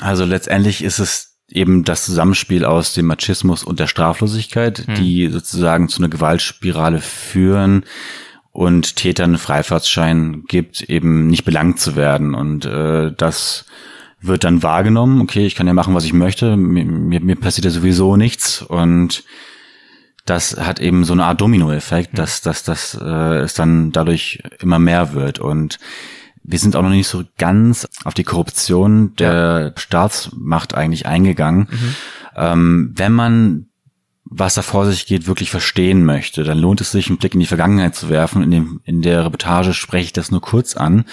Also letztendlich ist es eben das Zusammenspiel aus dem Machismus und der Straflosigkeit, hm. die sozusagen zu einer Gewaltspirale führen und Tätern einen Freifahrtsschein gibt, eben nicht belangt zu werden. Und äh, das wird dann wahrgenommen, okay, ich kann ja machen, was ich möchte, mir, mir, mir passiert ja sowieso nichts und das hat eben so eine Art Dominoeffekt, dass, dass, dass äh, es dann dadurch immer mehr wird. Und wir sind auch noch nicht so ganz auf die Korruption der ja. Staatsmacht eigentlich eingegangen. Mhm. Ähm, wenn man was da vor sich geht, wirklich verstehen möchte, dann lohnt es sich, einen Blick in die Vergangenheit zu werfen. In, dem, in der Reportage spreche ich das nur kurz an,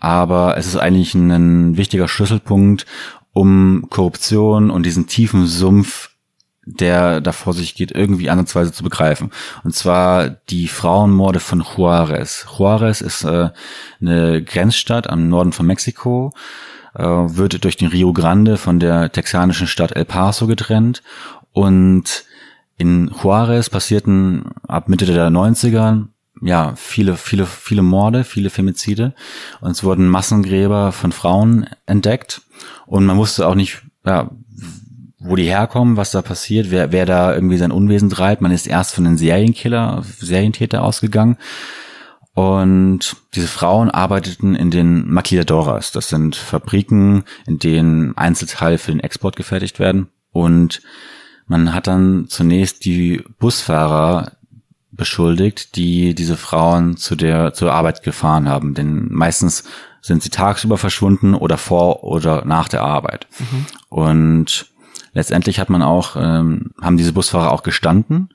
aber es ist eigentlich ein wichtiger Schlüsselpunkt, um Korruption und diesen tiefen Sumpf der da vor sich geht, irgendwie ansatzweise zu begreifen. Und zwar die Frauenmorde von Juarez. Juarez ist äh, eine Grenzstadt am Norden von Mexiko, äh, wird durch den Rio Grande von der texanischen Stadt El Paso getrennt. Und in Juarez passierten ab Mitte der 90er ja, viele, viele, viele Morde, viele Femizide. Und es wurden Massengräber von Frauen entdeckt. Und man wusste auch nicht, ja, wo die herkommen, was da passiert, wer, wer da irgendwie sein Unwesen treibt. Man ist erst von den Serienkiller, Serientäter ausgegangen. Und diese Frauen arbeiteten in den Maquiladoras. Das sind Fabriken, in denen Einzelteile für den Export gefertigt werden. Und man hat dann zunächst die Busfahrer beschuldigt, die diese Frauen zu der, zur Arbeit gefahren haben. Denn meistens sind sie tagsüber verschwunden oder vor oder nach der Arbeit. Mhm. Und Letztendlich hat man auch, ähm, haben diese Busfahrer auch gestanden.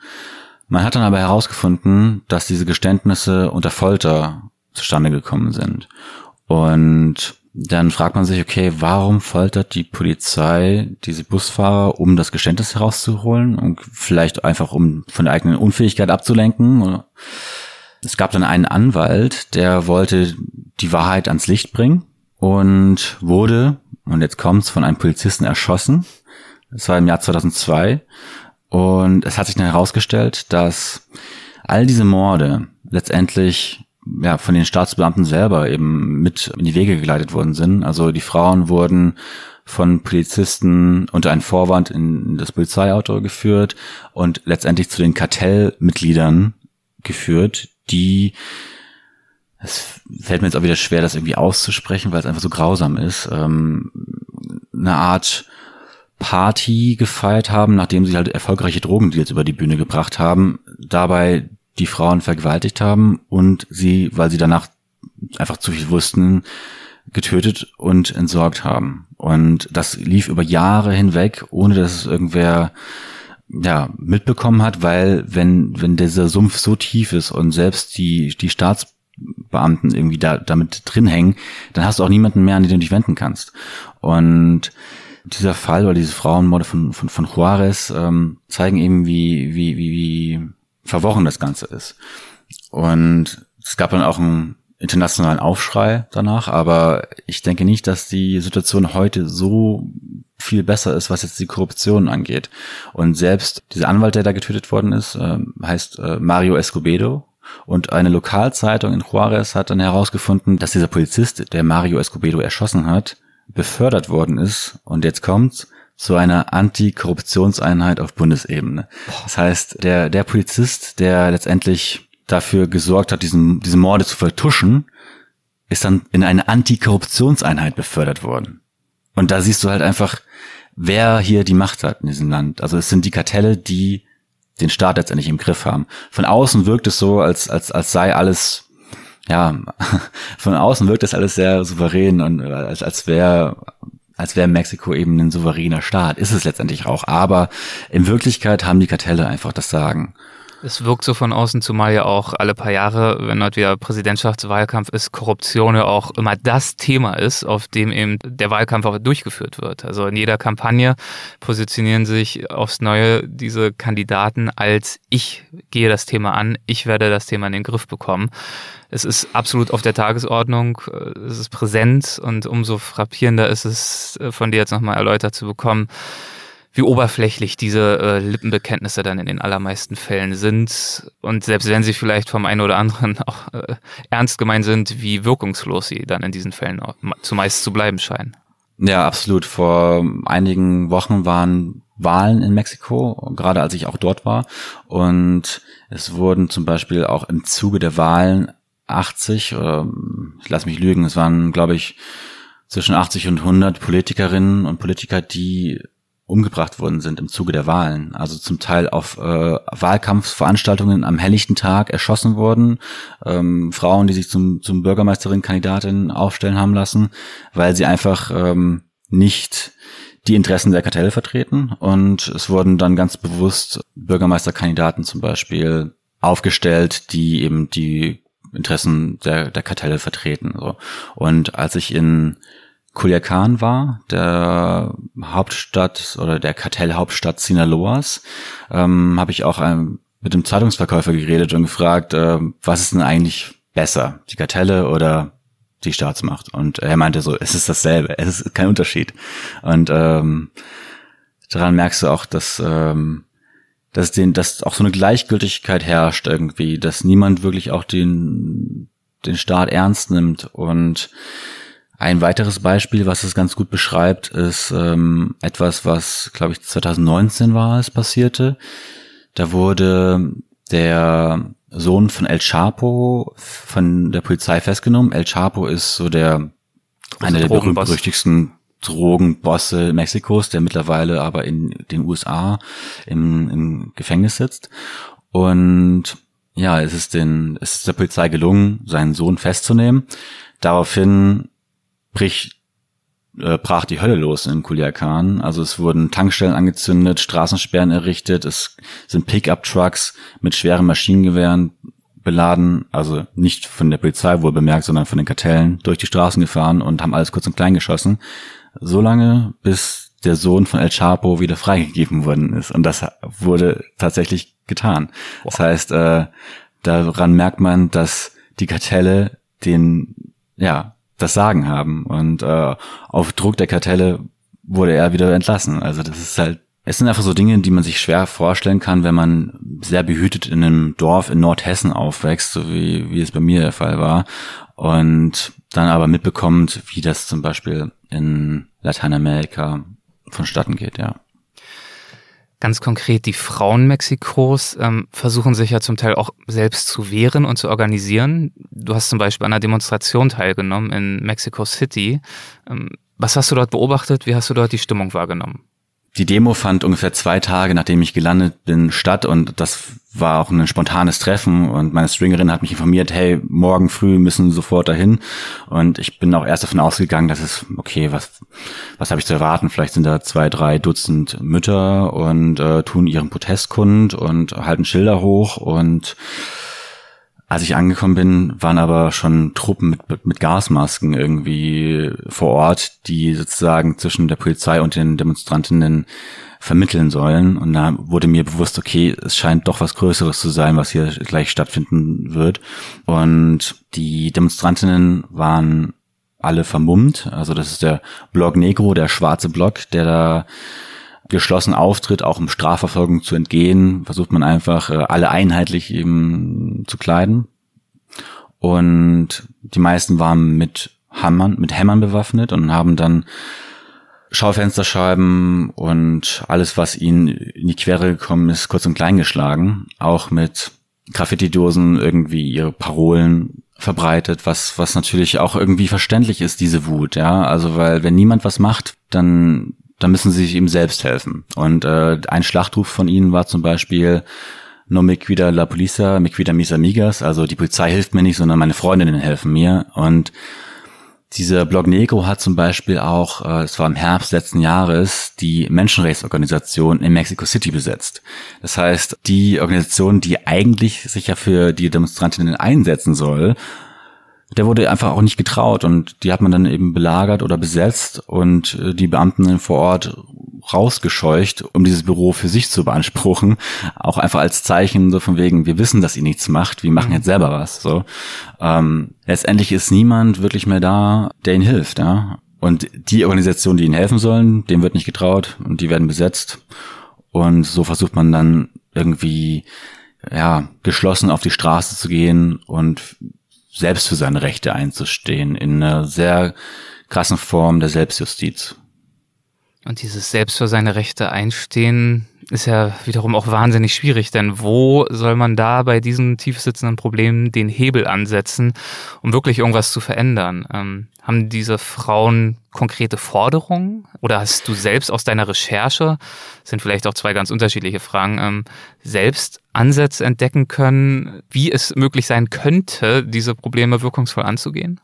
Man hat dann aber herausgefunden, dass diese Geständnisse unter Folter zustande gekommen sind. Und dann fragt man sich, okay, warum foltert die Polizei diese Busfahrer, um das Geständnis herauszuholen und vielleicht einfach um von der eigenen Unfähigkeit abzulenken? Es gab dann einen Anwalt, der wollte die Wahrheit ans Licht bringen und wurde, und jetzt kommt's, von einem Polizisten erschossen. Das war im Jahr 2002. Und es hat sich dann herausgestellt, dass all diese Morde letztendlich ja, von den Staatsbeamten selber eben mit in die Wege geleitet worden sind. Also die Frauen wurden von Polizisten unter einen Vorwand in das Polizeiauto geführt und letztendlich zu den Kartellmitgliedern geführt, die es fällt mir jetzt auch wieder schwer, das irgendwie auszusprechen, weil es einfach so grausam ist. Ähm, eine Art Party gefeiert haben, nachdem sie halt erfolgreiche Drogendeals über die Bühne gebracht haben, dabei die Frauen vergewaltigt haben und sie, weil sie danach einfach zu viel wussten, getötet und entsorgt haben. Und das lief über Jahre hinweg, ohne dass es irgendwer ja, mitbekommen hat, weil wenn, wenn dieser Sumpf so tief ist und selbst die, die Staats Beamten irgendwie da damit drin hängen, dann hast du auch niemanden mehr, an den du dich wenden kannst. Und dieser Fall oder diese Frauenmorde von, von, von Juarez ähm, zeigen eben, wie, wie, wie, wie verworren das Ganze ist. Und es gab dann auch einen internationalen Aufschrei danach, aber ich denke nicht, dass die Situation heute so viel besser ist, was jetzt die Korruption angeht. Und selbst dieser Anwalt, der da getötet worden ist, äh, heißt äh, Mario Escobedo. Und eine Lokalzeitung in Juarez hat dann herausgefunden, dass dieser Polizist, der Mario Escobedo erschossen hat, befördert worden ist. Und jetzt kommt's zu einer Antikorruptionseinheit auf Bundesebene. Das heißt, der, der Polizist, der letztendlich dafür gesorgt hat, diesen, diese Morde zu vertuschen, ist dann in eine Antikorruptionseinheit befördert worden. Und da siehst du halt einfach, wer hier die Macht hat in diesem Land. Also es sind die Kartelle, die den Staat letztendlich im Griff haben. Von außen wirkt es so, als, als, als sei alles, ja, von außen wirkt es alles sehr souverän und als, als wäre als wäre Mexiko eben ein souveräner Staat. Ist es letztendlich auch. Aber in Wirklichkeit haben die Kartelle einfach das Sagen. Es wirkt so von außen, zumal ja auch alle paar Jahre, wenn dort wieder Präsidentschaftswahlkampf ist, Korruption ja auch immer das Thema ist, auf dem eben der Wahlkampf auch durchgeführt wird. Also in jeder Kampagne positionieren sich aufs Neue diese Kandidaten als ich gehe das Thema an, ich werde das Thema in den Griff bekommen. Es ist absolut auf der Tagesordnung, es ist präsent und umso frappierender ist es, von dir jetzt nochmal erläutert zu bekommen, wie oberflächlich diese äh, Lippenbekenntnisse dann in den allermeisten Fällen sind. Und selbst wenn sie vielleicht vom einen oder anderen auch äh, ernst gemeint sind, wie wirkungslos sie dann in diesen Fällen auch zumeist zu bleiben scheinen. Ja, absolut. Vor einigen Wochen waren Wahlen in Mexiko, gerade als ich auch dort war. Und es wurden zum Beispiel auch im Zuge der Wahlen 80, oder ich lass mich lügen, es waren, glaube ich, zwischen 80 und 100 Politikerinnen und Politiker, die umgebracht worden sind im Zuge der Wahlen. Also zum Teil auf äh, Wahlkampfveranstaltungen am helllichten Tag erschossen wurden. Ähm, Frauen, die sich zum, zum Bürgermeisterin-Kandidatin aufstellen haben lassen, weil sie einfach ähm, nicht die Interessen der Kartelle vertreten. Und es wurden dann ganz bewusst Bürgermeisterkandidaten zum Beispiel aufgestellt, die eben die Interessen der, der Kartelle vertreten. So. Und als ich in Culiacan war, der Hauptstadt oder der Kartellhauptstadt Sinaloas, ähm, habe ich auch ähm, mit dem Zeitungsverkäufer geredet und gefragt, äh, was ist denn eigentlich besser, die Kartelle oder die Staatsmacht? Und er meinte so, es ist dasselbe, es ist kein Unterschied. Und ähm, daran merkst du auch, dass ähm, dass den, dass auch so eine Gleichgültigkeit herrscht irgendwie, dass niemand wirklich auch den den Staat ernst nimmt und ein weiteres Beispiel, was es ganz gut beschreibt, ist ähm, etwas, was, glaube ich, 2019 war, es passierte. Da wurde der Sohn von El Chapo von der Polizei festgenommen. El Chapo ist so der einer der berühmt-berüchtigsten Drogenbosse Mexikos, der mittlerweile aber in den USA im, im Gefängnis sitzt. Und ja, es ist den, es ist der Polizei gelungen, seinen Sohn festzunehmen. Daraufhin brich, äh, brach die Hölle los in Culiacan. Also es wurden Tankstellen angezündet, Straßensperren errichtet, es sind Pickup-Trucks mit schweren Maschinengewehren beladen, also nicht von der Polizei wohl bemerkt, sondern von den Kartellen durch die Straßen gefahren und haben alles kurz und klein geschossen. So lange, bis der Sohn von El Chapo wieder freigegeben worden ist. Und das wurde tatsächlich getan. Das heißt, äh, daran merkt man, dass die Kartelle den, ja, das Sagen haben. Und äh, auf Druck der Kartelle wurde er wieder entlassen. Also das ist halt, es sind einfach so Dinge, die man sich schwer vorstellen kann, wenn man sehr behütet in einem Dorf in Nordhessen aufwächst, so wie, wie es bei mir der Fall war. Und dann aber mitbekommt, wie das zum Beispiel in Lateinamerika vonstatten geht, ja. Ganz konkret, die Frauen Mexikos ähm, versuchen sich ja zum Teil auch selbst zu wehren und zu organisieren. Du hast zum Beispiel an einer Demonstration teilgenommen in Mexico City. Ähm, was hast du dort beobachtet? Wie hast du dort die Stimmung wahrgenommen? Die Demo fand ungefähr zwei Tage, nachdem ich gelandet bin, statt und das war auch ein spontanes Treffen und meine Stringerin hat mich informiert, hey, morgen früh müssen sofort dahin und ich bin auch erst davon ausgegangen, dass es, okay, was, was habe ich zu erwarten? Vielleicht sind da zwei, drei Dutzend Mütter und äh, tun ihren Protest kund und halten Schilder hoch und Als ich angekommen bin, waren aber schon Truppen mit, mit Gasmasken irgendwie vor Ort, die sozusagen zwischen der Polizei und den Demonstrantinnen vermitteln sollen. Und da wurde mir bewusst, okay, es scheint doch was Größeres zu sein, was hier gleich stattfinden wird. Und die Demonstrantinnen waren alle vermummt. Also das ist der Block Negro, der schwarze Block, der da geschlossen auftritt, auch um Strafverfolgung zu entgehen, versucht man einfach äh, alle einheitlich eben zu kleiden. Und die meisten waren mit Hammern, mit Hämmern bewaffnet und haben dann Schaufensterscheiben und alles, was ihnen in die Quere gekommen ist, kurz und klein geschlagen. Auch mit Graffiti-Dosen irgendwie ihre Parolen verbreitet, was, was natürlich auch irgendwie verständlich ist, diese Wut, ja. Also, weil wenn niemand was macht, dann, dann müssen sie sich eben selbst helfen. Und äh, ein Schlachtruf von ihnen war zum Beispiel, no me cuida la policía, me cuida mis amigas, also die Polizei hilft mir nicht, sondern meine Freundinnen helfen mir. Und dieser Blog Negro hat zum Beispiel auch, äh, es war im Herbst letzten Jahres, die Menschenrechtsorganisation in Mexico City besetzt. Das heißt, die Organisation, die eigentlich sich ja für die Demonstrantinnen einsetzen soll, der wurde einfach auch nicht getraut und die hat man dann eben belagert oder besetzt und äh, die Beamten vor Ort rausgescheucht, um dieses Büro für sich zu beanspruchen. Auch einfach als Zeichen so von wegen, wir wissen, dass ihr nichts macht, wir machen mhm. jetzt selber was. So ähm, Letztendlich ist niemand wirklich mehr da, der ihnen hilft. Ja? Und die Organisationen, die ihnen helfen sollen, dem wird nicht getraut und die werden besetzt. Und so versucht man dann irgendwie ja geschlossen auf die Straße zu gehen und selbst für seine Rechte einzustehen in einer sehr krassen Form der Selbstjustiz. Und dieses selbst für seine Rechte einstehen ist ja wiederum auch wahnsinnig schwierig, denn wo soll man da bei diesen tiefsitzenden Problemen den Hebel ansetzen, um wirklich irgendwas zu verändern? Ähm, haben diese Frauen konkrete Forderungen oder hast du selbst aus deiner Recherche, sind vielleicht auch zwei ganz unterschiedliche Fragen, ähm, selbst Ansätze entdecken können, wie es möglich sein könnte, diese Probleme wirkungsvoll anzugehen?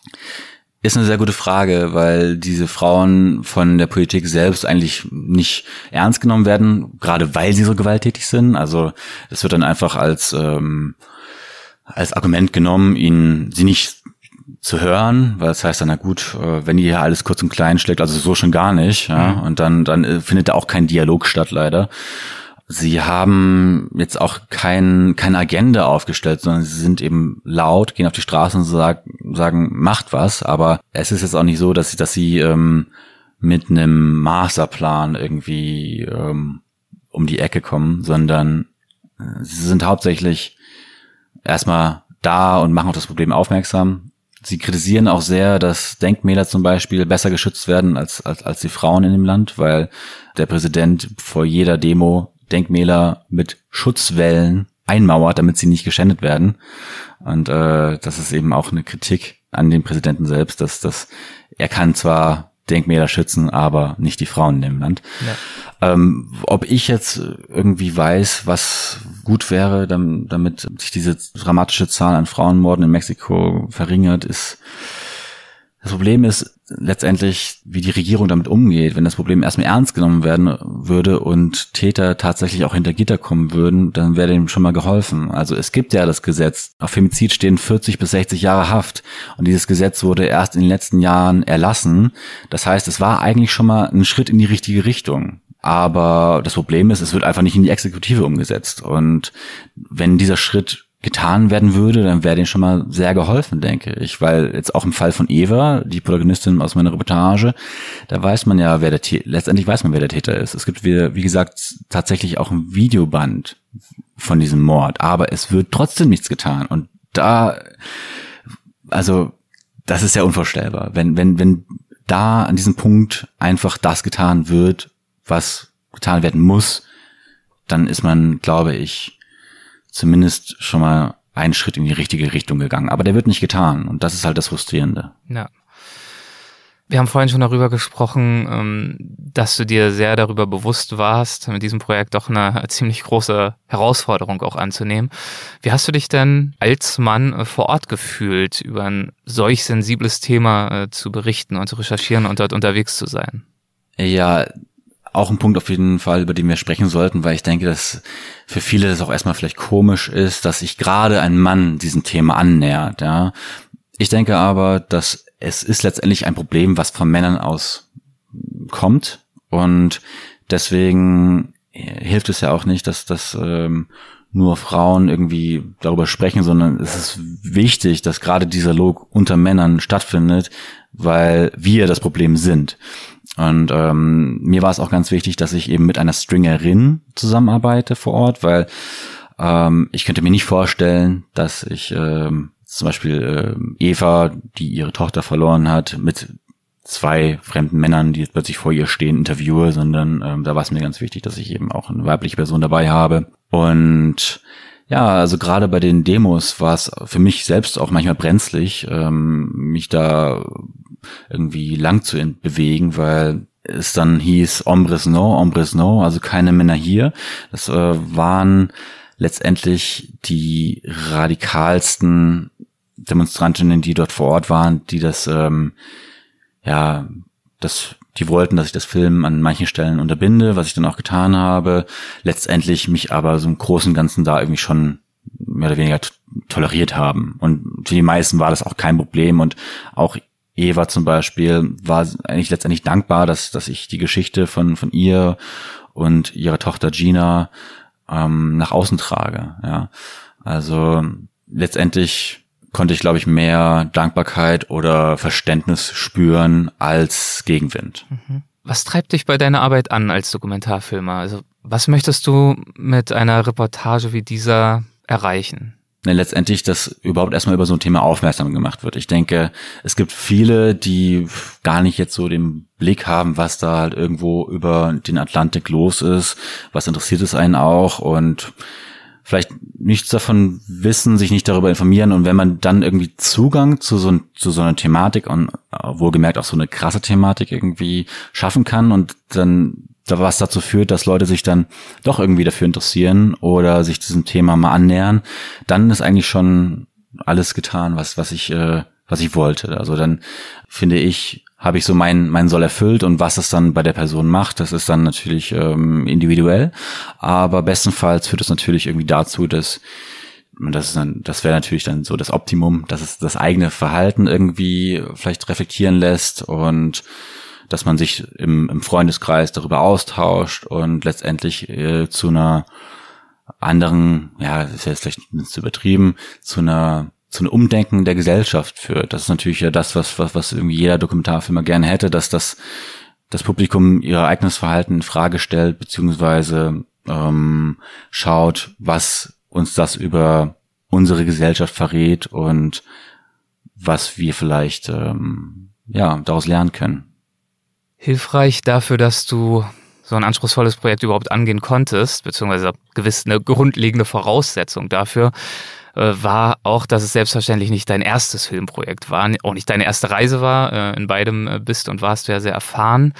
Ist eine sehr gute Frage, weil diese Frauen von der Politik selbst eigentlich nicht ernst genommen werden, gerade weil sie so gewalttätig sind. Also das wird dann einfach als ähm, als Argument genommen, ihnen sie nicht zu hören, weil das heißt dann, na gut, äh, wenn ihr hier alles kurz und klein schlägt, also so schon gar nicht, ja, mhm. und dann, dann äh, findet da auch kein Dialog statt, leider. Sie haben jetzt auch kein, keine Agenda aufgestellt, sondern sie sind eben laut, gehen auf die Straße und sagen, sagen macht was. Aber es ist jetzt auch nicht so, dass sie, dass sie ähm, mit einem Masterplan irgendwie ähm, um die Ecke kommen, sondern äh, sie sind hauptsächlich erstmal da und machen auf das Problem aufmerksam. Sie kritisieren auch sehr, dass Denkmäler zum Beispiel besser geschützt werden als, als, als die Frauen in dem Land, weil der Präsident vor jeder Demo Denkmäler mit Schutzwellen einmauert, damit sie nicht geschändet werden. Und äh, das ist eben auch eine Kritik an den Präsidenten selbst, dass, dass er kann zwar Denkmäler schützen, aber nicht die Frauen in dem Land. Ja. Ähm, ob ich jetzt irgendwie weiß, was gut wäre, damit sich diese dramatische Zahl an Frauenmorden in Mexiko verringert, ist das Problem ist letztendlich, wie die Regierung damit umgeht. Wenn das Problem erstmal ernst genommen werden würde und Täter tatsächlich auch hinter Gitter kommen würden, dann wäre dem schon mal geholfen. Also es gibt ja das Gesetz. Auf Femizid stehen 40 bis 60 Jahre Haft. Und dieses Gesetz wurde erst in den letzten Jahren erlassen. Das heißt, es war eigentlich schon mal ein Schritt in die richtige Richtung. Aber das Problem ist, es wird einfach nicht in die Exekutive umgesetzt. Und wenn dieser Schritt getan werden würde, dann wäre denen schon mal sehr geholfen, denke ich. Weil jetzt auch im Fall von Eva, die Protagonistin aus meiner Reportage, da weiß man ja, wer der Täter, letztendlich weiß man, wer der Täter ist. Es gibt, wie, wie gesagt, tatsächlich auch ein Videoband von diesem Mord, aber es wird trotzdem nichts getan. Und da, also, das ist ja unvorstellbar. Wenn, wenn, wenn da an diesem Punkt einfach das getan wird, was getan werden muss, dann ist man, glaube ich, zumindest schon mal einen Schritt in die richtige Richtung gegangen. Aber der wird nicht getan und das ist halt das Frustrierende. Ja. Wir haben vorhin schon darüber gesprochen, ähm, dass du dir sehr darüber bewusst warst, mit diesem Projekt doch eine ziemlich große Herausforderung auch anzunehmen. Wie hast du dich denn als Mann äh, vor Ort gefühlt, über ein solch sensibles Thema äh, zu berichten und zu recherchieren und dort unterwegs zu sein? Ja, auch ein Punkt auf jeden Fall, über den wir sprechen sollten, weil ich denke, dass für viele das auch erstmal vielleicht komisch ist, dass sich gerade ein Mann diesem Thema annähert. Ja. Ich denke aber, dass es ist letztendlich ein Problem, was von Männern aus kommt und deswegen hilft es ja auch nicht, dass das ähm, nur Frauen irgendwie darüber sprechen, sondern es ist wichtig, dass gerade dieser Dialog unter Männern stattfindet, weil wir das Problem sind. Und ähm, mir war es auch ganz wichtig, dass ich eben mit einer Stringerin zusammenarbeite vor Ort, weil ähm, ich könnte mir nicht vorstellen, dass ich ähm, zum Beispiel äh, Eva, die ihre Tochter verloren hat, mit zwei fremden Männern, die jetzt plötzlich vor ihr stehen, interviewe, sondern ähm, da war es mir ganz wichtig, dass ich eben auch eine weibliche Person dabei habe. Und ja, also gerade bei den Demos war es für mich selbst auch manchmal brenzlig, ähm, mich da irgendwie lang zu bewegen, weil es dann hieß Hombres no, Hombres no, also keine Männer hier. Das äh, waren letztendlich die radikalsten Demonstrantinnen, die dort vor Ort waren, die das, ähm, ja, das, die wollten, dass ich das Film an manchen Stellen unterbinde, was ich dann auch getan habe. Letztendlich mich aber so im Großen und Ganzen da irgendwie schon mehr oder weniger toleriert haben. Und für die meisten war das auch kein Problem. Und auch Eva zum Beispiel war eigentlich letztendlich dankbar, dass, dass ich die Geschichte von, von ihr und ihrer Tochter Gina ähm, nach außen trage. Ja. Also letztendlich konnte ich, glaube ich, mehr Dankbarkeit oder Verständnis spüren als Gegenwind. Mhm. Was treibt dich bei deiner Arbeit an als Dokumentarfilmer? Also was möchtest du mit einer Reportage wie dieser erreichen? ne, letztendlich, dass überhaupt erstmal über so ein Thema aufmerksam gemacht wird. Ich denke, es gibt viele, die gar nicht jetzt so den Blick haben, was da halt irgendwo über den Atlantik los ist, was interessiert es einen auch und vielleicht nichts davon wissen, sich nicht darüber informieren und wenn man dann irgendwie Zugang zu so, zu so einer Thematik und äh, wohlgemerkt auch so eine krasse Thematik irgendwie schaffen kann und dann was dazu führt, dass Leute sich dann doch irgendwie dafür interessieren oder sich diesem Thema mal annähern, dann ist eigentlich schon alles getan, was was ich äh, was ich wollte. Also dann finde ich habe ich so mein mein Soll erfüllt und was es dann bei der Person macht, das ist dann natürlich ähm, individuell, aber bestenfalls führt es natürlich irgendwie dazu, dass das ist dann, das wäre natürlich dann so das Optimum, dass es das eigene Verhalten irgendwie vielleicht reflektieren lässt und dass man sich im, im Freundeskreis darüber austauscht und letztendlich äh, zu einer anderen, ja, ist jetzt vielleicht bisschen übertrieben, zu einer zu einem Umdenken der Gesellschaft führt. Das ist natürlich ja das, was, was, was irgendwie jeder Dokumentarfilmer gerne hätte, dass das, das Publikum ihr eigenes Verhalten in Frage stellt, beziehungsweise ähm, schaut, was uns das über unsere Gesellschaft verrät und was wir vielleicht ähm, ja daraus lernen können hilfreich dafür, dass du so ein anspruchsvolles Projekt überhaupt angehen konntest, beziehungsweise gewiss eine grundlegende Voraussetzung dafür war auch, dass es selbstverständlich nicht dein erstes Filmprojekt war, auch nicht deine erste Reise war. Äh, in beidem äh, bist und warst du ja sehr erfahren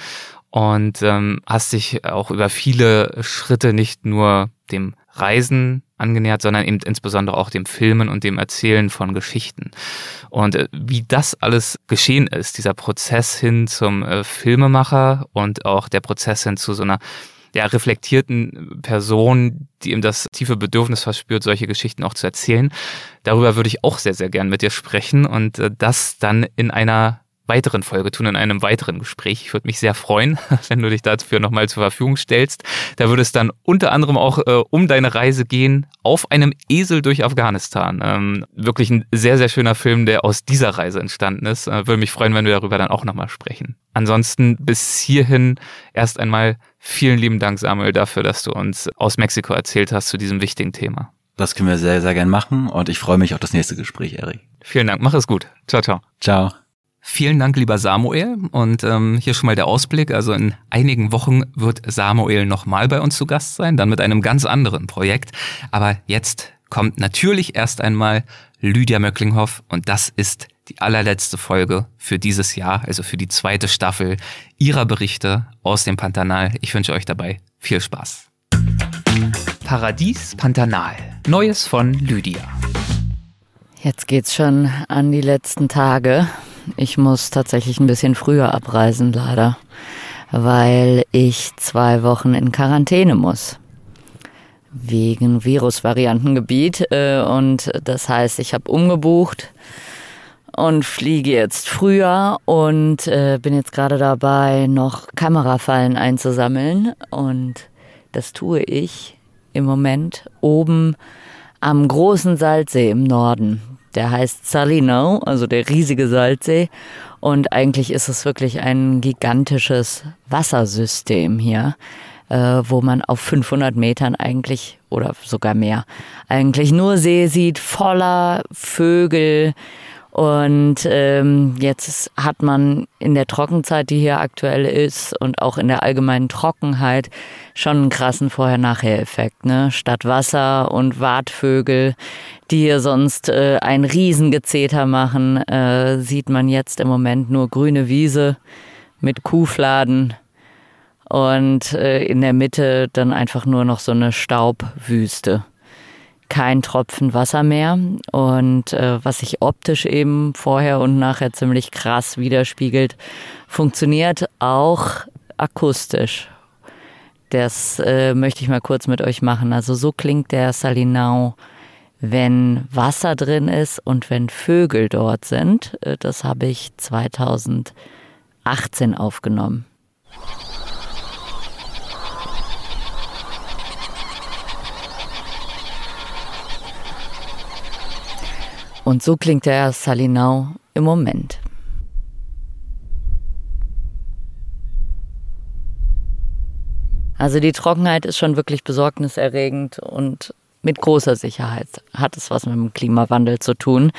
und ähm, hast dich auch über viele Schritte nicht nur dem Reisen angenähert, sondern eben insbesondere auch dem Filmen und dem Erzählen von Geschichten. Und äh, wie das alles geschehen ist, dieser Prozess hin zum äh, Filmemacher und auch der Prozess hin zu so einer ja, reflektierten Person, die ihm das tiefe Bedürfnis verspürt, solche Geschichten auch zu erzählen. Darüber würde ich auch sehr, sehr gern mit dir sprechen und äh, das dann in einer weiteren Folge tun, in einem weiteren Gespräch. Ich würde mich sehr freuen, wenn du dich dafür nochmal zur Verfügung stellst. Da würde es dann unter anderem auch äh, um deine Reise gehen auf einem Esel durch Afghanistan. Ähm, wirklich ein sehr, sehr schöner Film, der aus dieser Reise entstanden ist. Äh, würde mich freuen, wenn wir darüber dann auch nochmal sprechen. Ansonsten bis hierhin erst einmal vielen lieben Dank, Samuel, dafür, dass du uns aus Mexiko erzählt hast zu diesem wichtigen Thema. Das können wir sehr, sehr gern machen und ich freue mich auf das nächste Gespräch, Erik. Vielen Dank, mach es gut. Ciao, ciao. Ciao. Vielen Dank, lieber Samuel. Und ähm, hier schon mal der Ausblick. Also in einigen Wochen wird Samuel nochmal bei uns zu Gast sein, dann mit einem ganz anderen Projekt. Aber jetzt kommt natürlich erst einmal Lydia Möcklinghoff und das ist die allerletzte Folge für dieses Jahr, also für die zweite Staffel ihrer Berichte aus dem Pantanal. Ich wünsche euch dabei viel Spaß. Paradies Pantanal. Neues von Lydia. Jetzt geht's schon an die letzten Tage. Ich muss tatsächlich ein bisschen früher abreisen, leider. weil ich zwei Wochen in Quarantäne muss. Wegen Virusvariantengebiet. Äh, und das heißt, ich habe umgebucht und fliege jetzt früher und äh, bin jetzt gerade dabei, noch Kamerafallen einzusammeln. Und das tue ich im Moment oben am großen Salzsee im Norden. Der heißt Salino, also der riesige Salzsee. Und eigentlich ist es wirklich ein gigantisches Wassersystem hier, äh, wo man auf 500 Metern eigentlich oder sogar mehr eigentlich nur See sieht, voller Vögel, und ähm, jetzt hat man in der Trockenzeit, die hier aktuell ist und auch in der allgemeinen Trockenheit schon einen krassen Vorher-Nachher-Effekt. Ne? Statt Wasser und Wartvögel, die hier sonst äh, ein Riesengezeter machen, äh, sieht man jetzt im Moment nur grüne Wiese mit Kuhfladen und äh, in der Mitte dann einfach nur noch so eine Staubwüste kein Tropfen Wasser mehr. Und äh, was sich optisch eben vorher und nachher ziemlich krass widerspiegelt, funktioniert auch akustisch. Das äh, möchte ich mal kurz mit euch machen. Also so klingt der Salinau, wenn Wasser drin ist und wenn Vögel dort sind. Äh, das habe ich 2018 aufgenommen. Und so klingt der Salinau im Moment. Also die Trockenheit ist schon wirklich besorgniserregend und mit großer Sicherheit hat es was mit dem Klimawandel zu tun.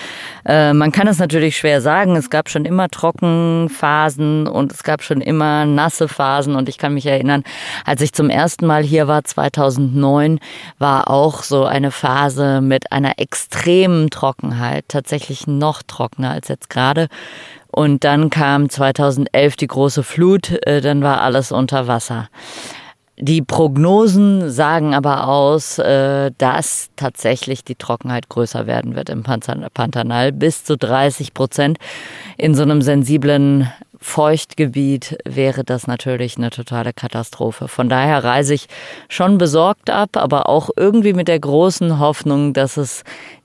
Äh, man kann es natürlich schwer sagen. Es gab schon immer Trockenphasen und es gab schon immer nasse Phasen. Und ich kann mich erinnern, als ich zum ersten Mal hier war, 2009, war auch so eine Phase mit einer extremen Trockenheit, tatsächlich noch trockener als jetzt gerade. Und dann kam 2011 die große Flut, äh, dann war alles unter Wasser. Die Prognosen sagen aber aus, äh, dass tatsächlich die Trockenheit größer werden wird im Pantanal. Bis zu 30 Prozent. In so einem sensiblen Feuchtgebiet wäre das natürlich eine totale Katastrophe. Von daher reise ich schon besorgt ab, aber auch irgendwie mit der großen Hoffnung, dass es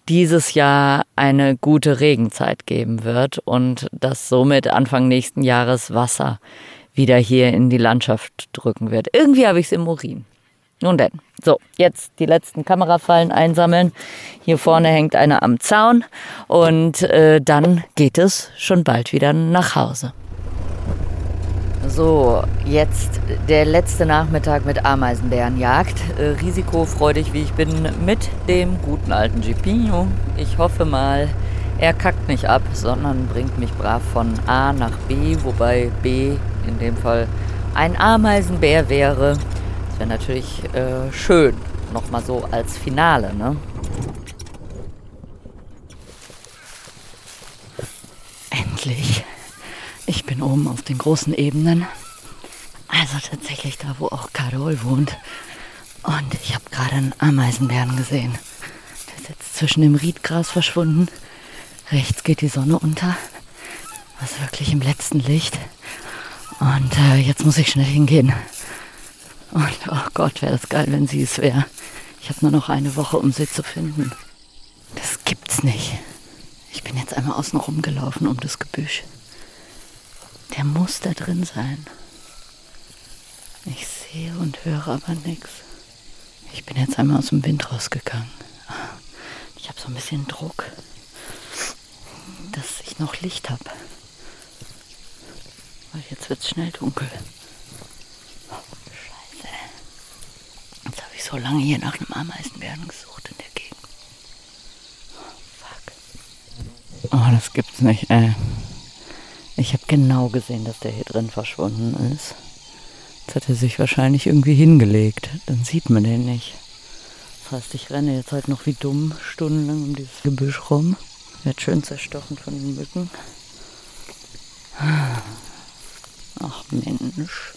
dieses Jahr eine gute Regenzeit geben wird und dass somit Anfang nächsten Jahres Wasser wieder hier in die Landschaft drücken wird. Irgendwie habe ich es im Urin. Nun denn, so, jetzt die letzten Kamerafallen einsammeln. Hier vorne hängt eine am Zaun und äh, dann geht es schon bald wieder nach Hause. So, jetzt der letzte Nachmittag mit Ameisenbärenjagd. Äh, risikofreudig wie ich bin mit dem guten alten Gipino. Ich hoffe mal, er kackt nicht ab, sondern bringt mich brav von A nach B, wobei B in dem Fall ein Ameisenbär wäre. Das wäre natürlich äh, schön. Nochmal so als Finale, ne? Endlich. Ich bin oben auf den großen Ebenen. Also tatsächlich da, wo auch Carol wohnt. Und ich habe gerade einen Ameisenbären gesehen. Der ist jetzt zwischen dem Riedgras verschwunden. Rechts geht die Sonne unter. Was wirklich im letzten Licht. Und äh, jetzt muss ich schnell hingehen. Und oh Gott, wäre das geil, wenn sie es wäre. Ich habe nur noch eine Woche, um sie zu finden. Das gibt's nicht. Ich bin jetzt einmal außen rumgelaufen um das Gebüsch. Der muss da drin sein. Ich sehe und höre aber nichts. Ich bin jetzt einmal aus dem Wind rausgegangen. Ich habe so ein bisschen Druck, dass ich noch Licht habe. Weil jetzt wird es schnell dunkel. Scheiße. Jetzt habe ich so lange hier nach einem Ameisenbären gesucht in der Gegend. Oh, fuck. Oh, das gibt's nicht, ey. Ich habe genau gesehen, dass der hier drin verschwunden ist. Jetzt hat er sich wahrscheinlich irgendwie hingelegt. Dann sieht man den nicht. Das heißt, ich renne jetzt halt noch wie dumm stundenlang um dieses Gebüsch rum. Wird schön zerstochen von den Mücken. Ach Mensch.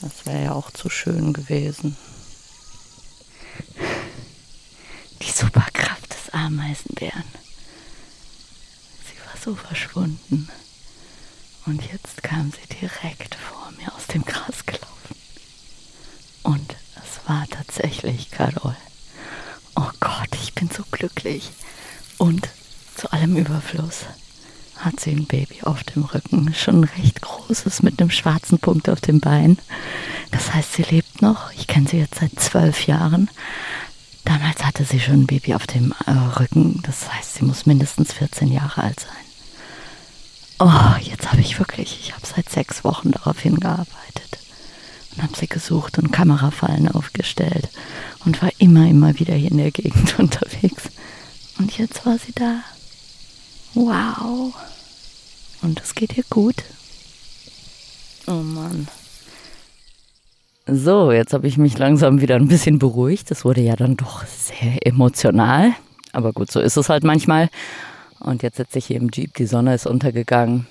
Das wäre ja auch zu schön gewesen. Die Superkraft des Ameisenbären. Sie war so verschwunden. Und jetzt kam sie direkt vor mir aus dem Gras gelaufen. Und es war tatsächlich Carol. Oh Gott, ich bin so glücklich. Und zu allem Überfluss hat sie ein Baby auf dem Rücken, schon ein recht großes mit einem schwarzen Punkt auf dem Bein. Das heißt, sie lebt noch. Ich kenne sie jetzt seit zwölf Jahren. Damals hatte sie schon ein Baby auf dem äh, Rücken. Das heißt, sie muss mindestens 14 Jahre alt sein. Oh, jetzt habe ich wirklich, ich habe seit sechs Wochen darauf hingearbeitet und habe sie gesucht und Kamerafallen aufgestellt und war immer, immer wieder hier in der Gegend unterwegs. Und jetzt war sie da. Wow. Und es geht ihr gut. Oh Mann. So, jetzt habe ich mich langsam wieder ein bisschen beruhigt. Es wurde ja dann doch sehr emotional. Aber gut, so ist es halt manchmal. Und jetzt sitze ich hier im Jeep, die Sonne ist untergegangen.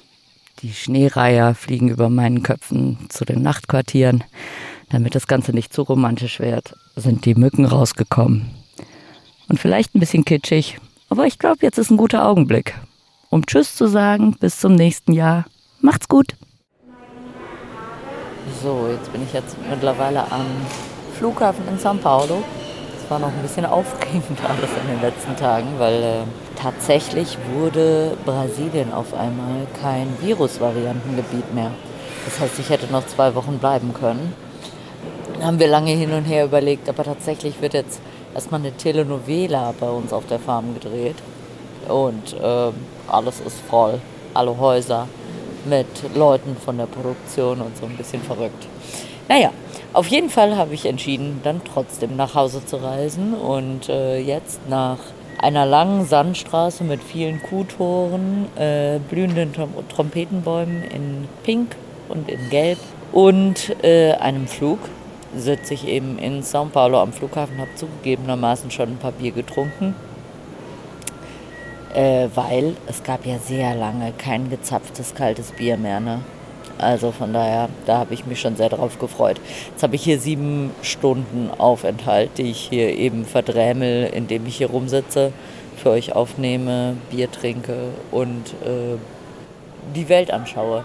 Die Schneereiher fliegen über meinen Köpfen zu den Nachtquartieren. Damit das Ganze nicht zu romantisch wird, sind die Mücken rausgekommen. Und vielleicht ein bisschen kitschig, aber ich glaube, jetzt ist ein guter Augenblick, um Tschüss zu sagen. Bis zum nächsten Jahr. Macht's gut. So, jetzt bin ich jetzt mittlerweile am Flughafen in São Paulo war noch ein bisschen aufregend alles in den letzten Tagen, weil äh, tatsächlich wurde Brasilien auf einmal kein Virusvariantengebiet mehr. Das heißt, ich hätte noch zwei Wochen bleiben können. Dann haben wir lange hin und her überlegt, aber tatsächlich wird jetzt erstmal eine Telenovela bei uns auf der Farm gedreht. Und äh, alles ist voll. Alle Häuser mit Leuten von der Produktion und so ein bisschen verrückt. Naja, auf jeden Fall habe ich entschieden, dann trotzdem nach Hause zu reisen und äh, jetzt nach einer langen Sandstraße mit vielen Kuhtoren, äh, blühenden Trom Trompetenbäumen in Pink und in Gelb und äh, einem Flug sitze ich eben in São Paulo am Flughafen, habe zugegebenermaßen schon ein paar Bier getrunken, äh, weil es gab ja sehr lange kein gezapftes kaltes Bier mehr. Ne? Also von daher, da habe ich mich schon sehr darauf gefreut. Jetzt habe ich hier sieben Stunden Aufenthalt, die ich hier eben verdrämel, indem ich hier rumsitze, für euch aufnehme, Bier trinke und äh, die Welt anschaue.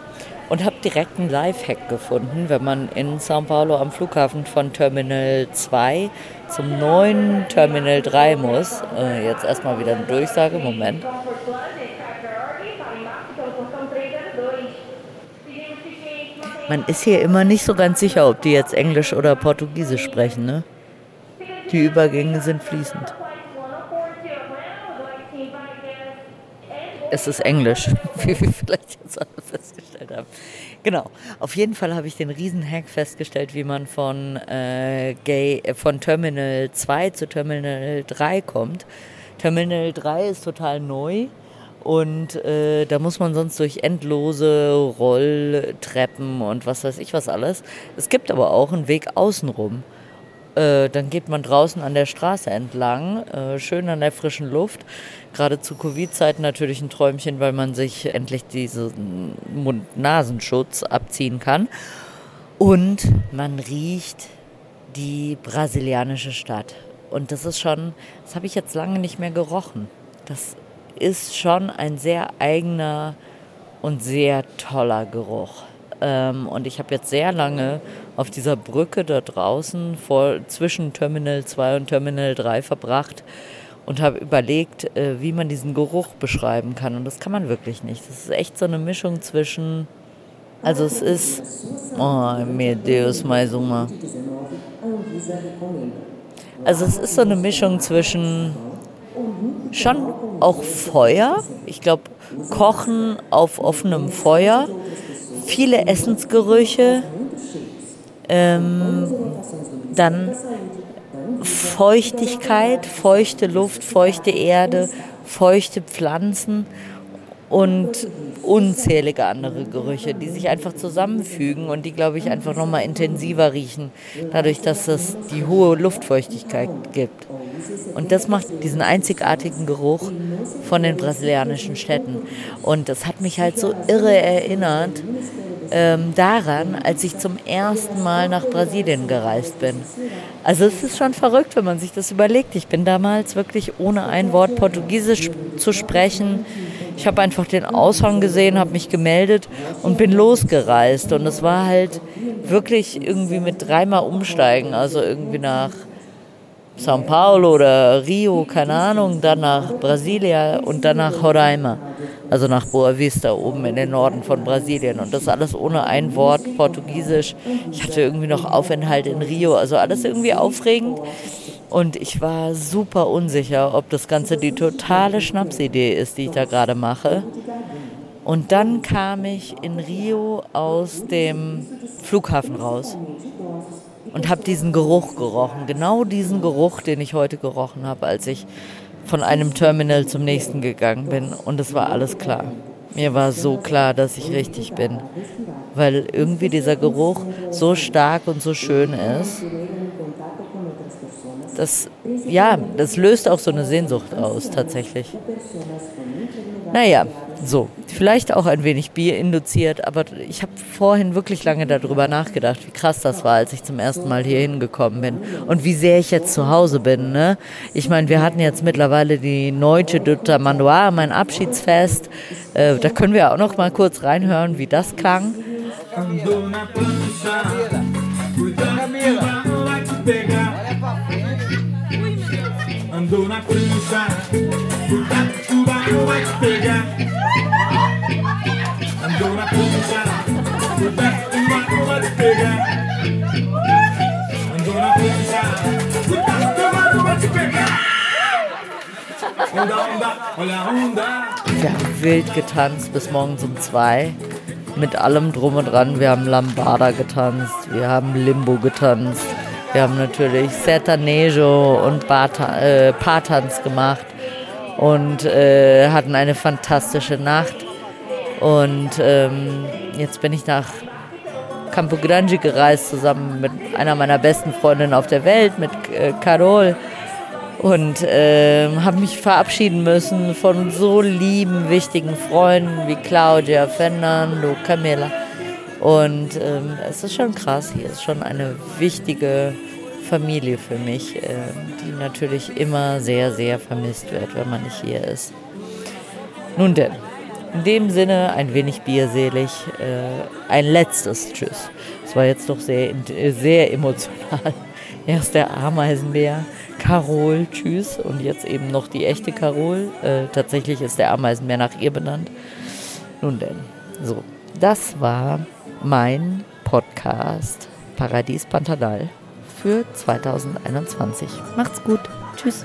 Und habe direkt einen Lifehack gefunden, wenn man in São Paulo am Flughafen von Terminal 2 zum neuen Terminal 3 muss. Äh, jetzt erstmal wieder eine Durchsage, Moment. Man ist hier immer nicht so ganz sicher, ob die jetzt Englisch oder Portugiesisch sprechen. Ne? Die Übergänge sind fließend. Es ist Englisch, wie wir vielleicht jetzt alle festgestellt haben. Genau. Auf jeden Fall habe ich den Riesen-Hack festgestellt, wie man von, äh, Gay, äh, von Terminal 2 zu Terminal 3 kommt. Terminal 3 ist total neu und äh, da muss man sonst durch endlose Rolltreppen und was weiß ich was alles. Es gibt aber auch einen Weg außenrum. Äh, dann geht man draußen an der Straße entlang, äh, schön an der frischen Luft. Gerade zu Covid-Zeiten natürlich ein Träumchen, weil man sich endlich diesen Mund-Nasenschutz abziehen kann. Und man riecht die brasilianische Stadt. Und das ist schon, das habe ich jetzt lange nicht mehr gerochen. Das ist schon ein sehr eigener und sehr toller Geruch. Ähm, und ich habe jetzt sehr lange auf dieser Brücke da draußen vor, zwischen Terminal 2 und Terminal 3 verbracht und habe überlegt, äh, wie man diesen Geruch beschreiben kann. Und das kann man wirklich nicht. Das ist echt so eine Mischung zwischen. Also es ist. Oh, meu Deus, mais uma. Also es ist so eine Mischung zwischen schon auch Feuer. Ich glaube, Kochen auf offenem Feuer, viele Essensgerüche, ähm, dann Feuchtigkeit, feuchte Luft, feuchte Erde, feuchte Pflanzen und unzählige andere Gerüche, die sich einfach zusammenfügen und die, glaube ich, einfach nochmal intensiver riechen, dadurch, dass es die hohe Luftfeuchtigkeit gibt. Und das macht diesen einzigartigen Geruch von den brasilianischen Städten. Und das hat mich halt so irre erinnert ähm, daran, als ich zum ersten Mal nach Brasilien gereist bin. Also es ist schon verrückt, wenn man sich das überlegt. Ich bin damals wirklich ohne ein Wort Portugiesisch zu sprechen Ich habe einfach den Aushang gesehen, habe mich gemeldet und bin losgereist. Und es war halt wirklich irgendwie mit dreimal umsteigen, also irgendwie nach São Paulo oder Rio, keine Ahnung, dann nach Brasilia und dann nach Roraima, also nach Boa Vista oben in den Norden von Brasilien. Und das alles ohne ein Wort Portugiesisch. Ich hatte irgendwie noch Aufenthalt in Rio, also alles irgendwie aufregend. Und ich war super unsicher, ob das Ganze die totale Schnapsidee ist, die ich da gerade mache. Und dann kam ich in Rio aus dem Flughafen raus und habe diesen Geruch gerochen. Genau diesen Geruch, den ich heute gerochen habe, als ich von einem Terminal zum nächsten gegangen bin. Und es war alles klar. Mir war so klar, dass ich richtig bin. Weil irgendwie dieser Geruch so stark und so schön ist. Das, ja, das löst auch so eine Sehnsucht aus, tatsächlich. Naja, so, vielleicht auch ein wenig Bier induziert, aber ich habe vorhin wirklich lange darüber nachgedacht, wie krass das war, als ich zum ersten Mal hier hingekommen bin und wie sehr ich jetzt zu Hause bin. Ne? Ich meine, wir hatten jetzt mittlerweile die Noche de Tamanduá, mein Abschiedsfest. Äh, da können wir auch noch mal kurz reinhören, wie das klang. Andou na prancha, cuidado, tubarão vai te pegar. Andou na prancha, cuidado, tubarão vai te pegar. Andou na prancha, cuidado, tubarão vai te pegar. Onda, onda, olha a onda. Wir haben wild getanzt bis morgens um zwei. Mit allem drum und dran. Wir haben Lambada getanzt, wir haben Limbo getanzt. Wir haben natürlich Sertanejo und Bata, äh, Paartanz gemacht und äh, hatten eine fantastische Nacht. Und ähm, jetzt bin ich nach Campo Grande gereist, zusammen mit einer meiner besten Freundinnen auf der Welt, mit äh, Carol. Und äh, habe mich verabschieden müssen von so lieben, wichtigen Freunden wie Claudia, Fernando, Camilla. Und ähm, es ist schon krass, hier ist schon eine wichtige Familie für mich, äh, die natürlich immer sehr, sehr vermisst wird, wenn man nicht hier ist. Nun denn, in dem Sinne ein wenig bierselig, äh, ein letztes Tschüss. Es war jetzt doch sehr, sehr emotional. Erst der Ameisenbär, Carol, tschüss. Und jetzt eben noch die echte Carol. Äh, tatsächlich ist der Ameisenbär nach ihr benannt. Nun denn, so, das war mein Podcast Paradies Pantanal für 2021. Macht's gut. Tschüss.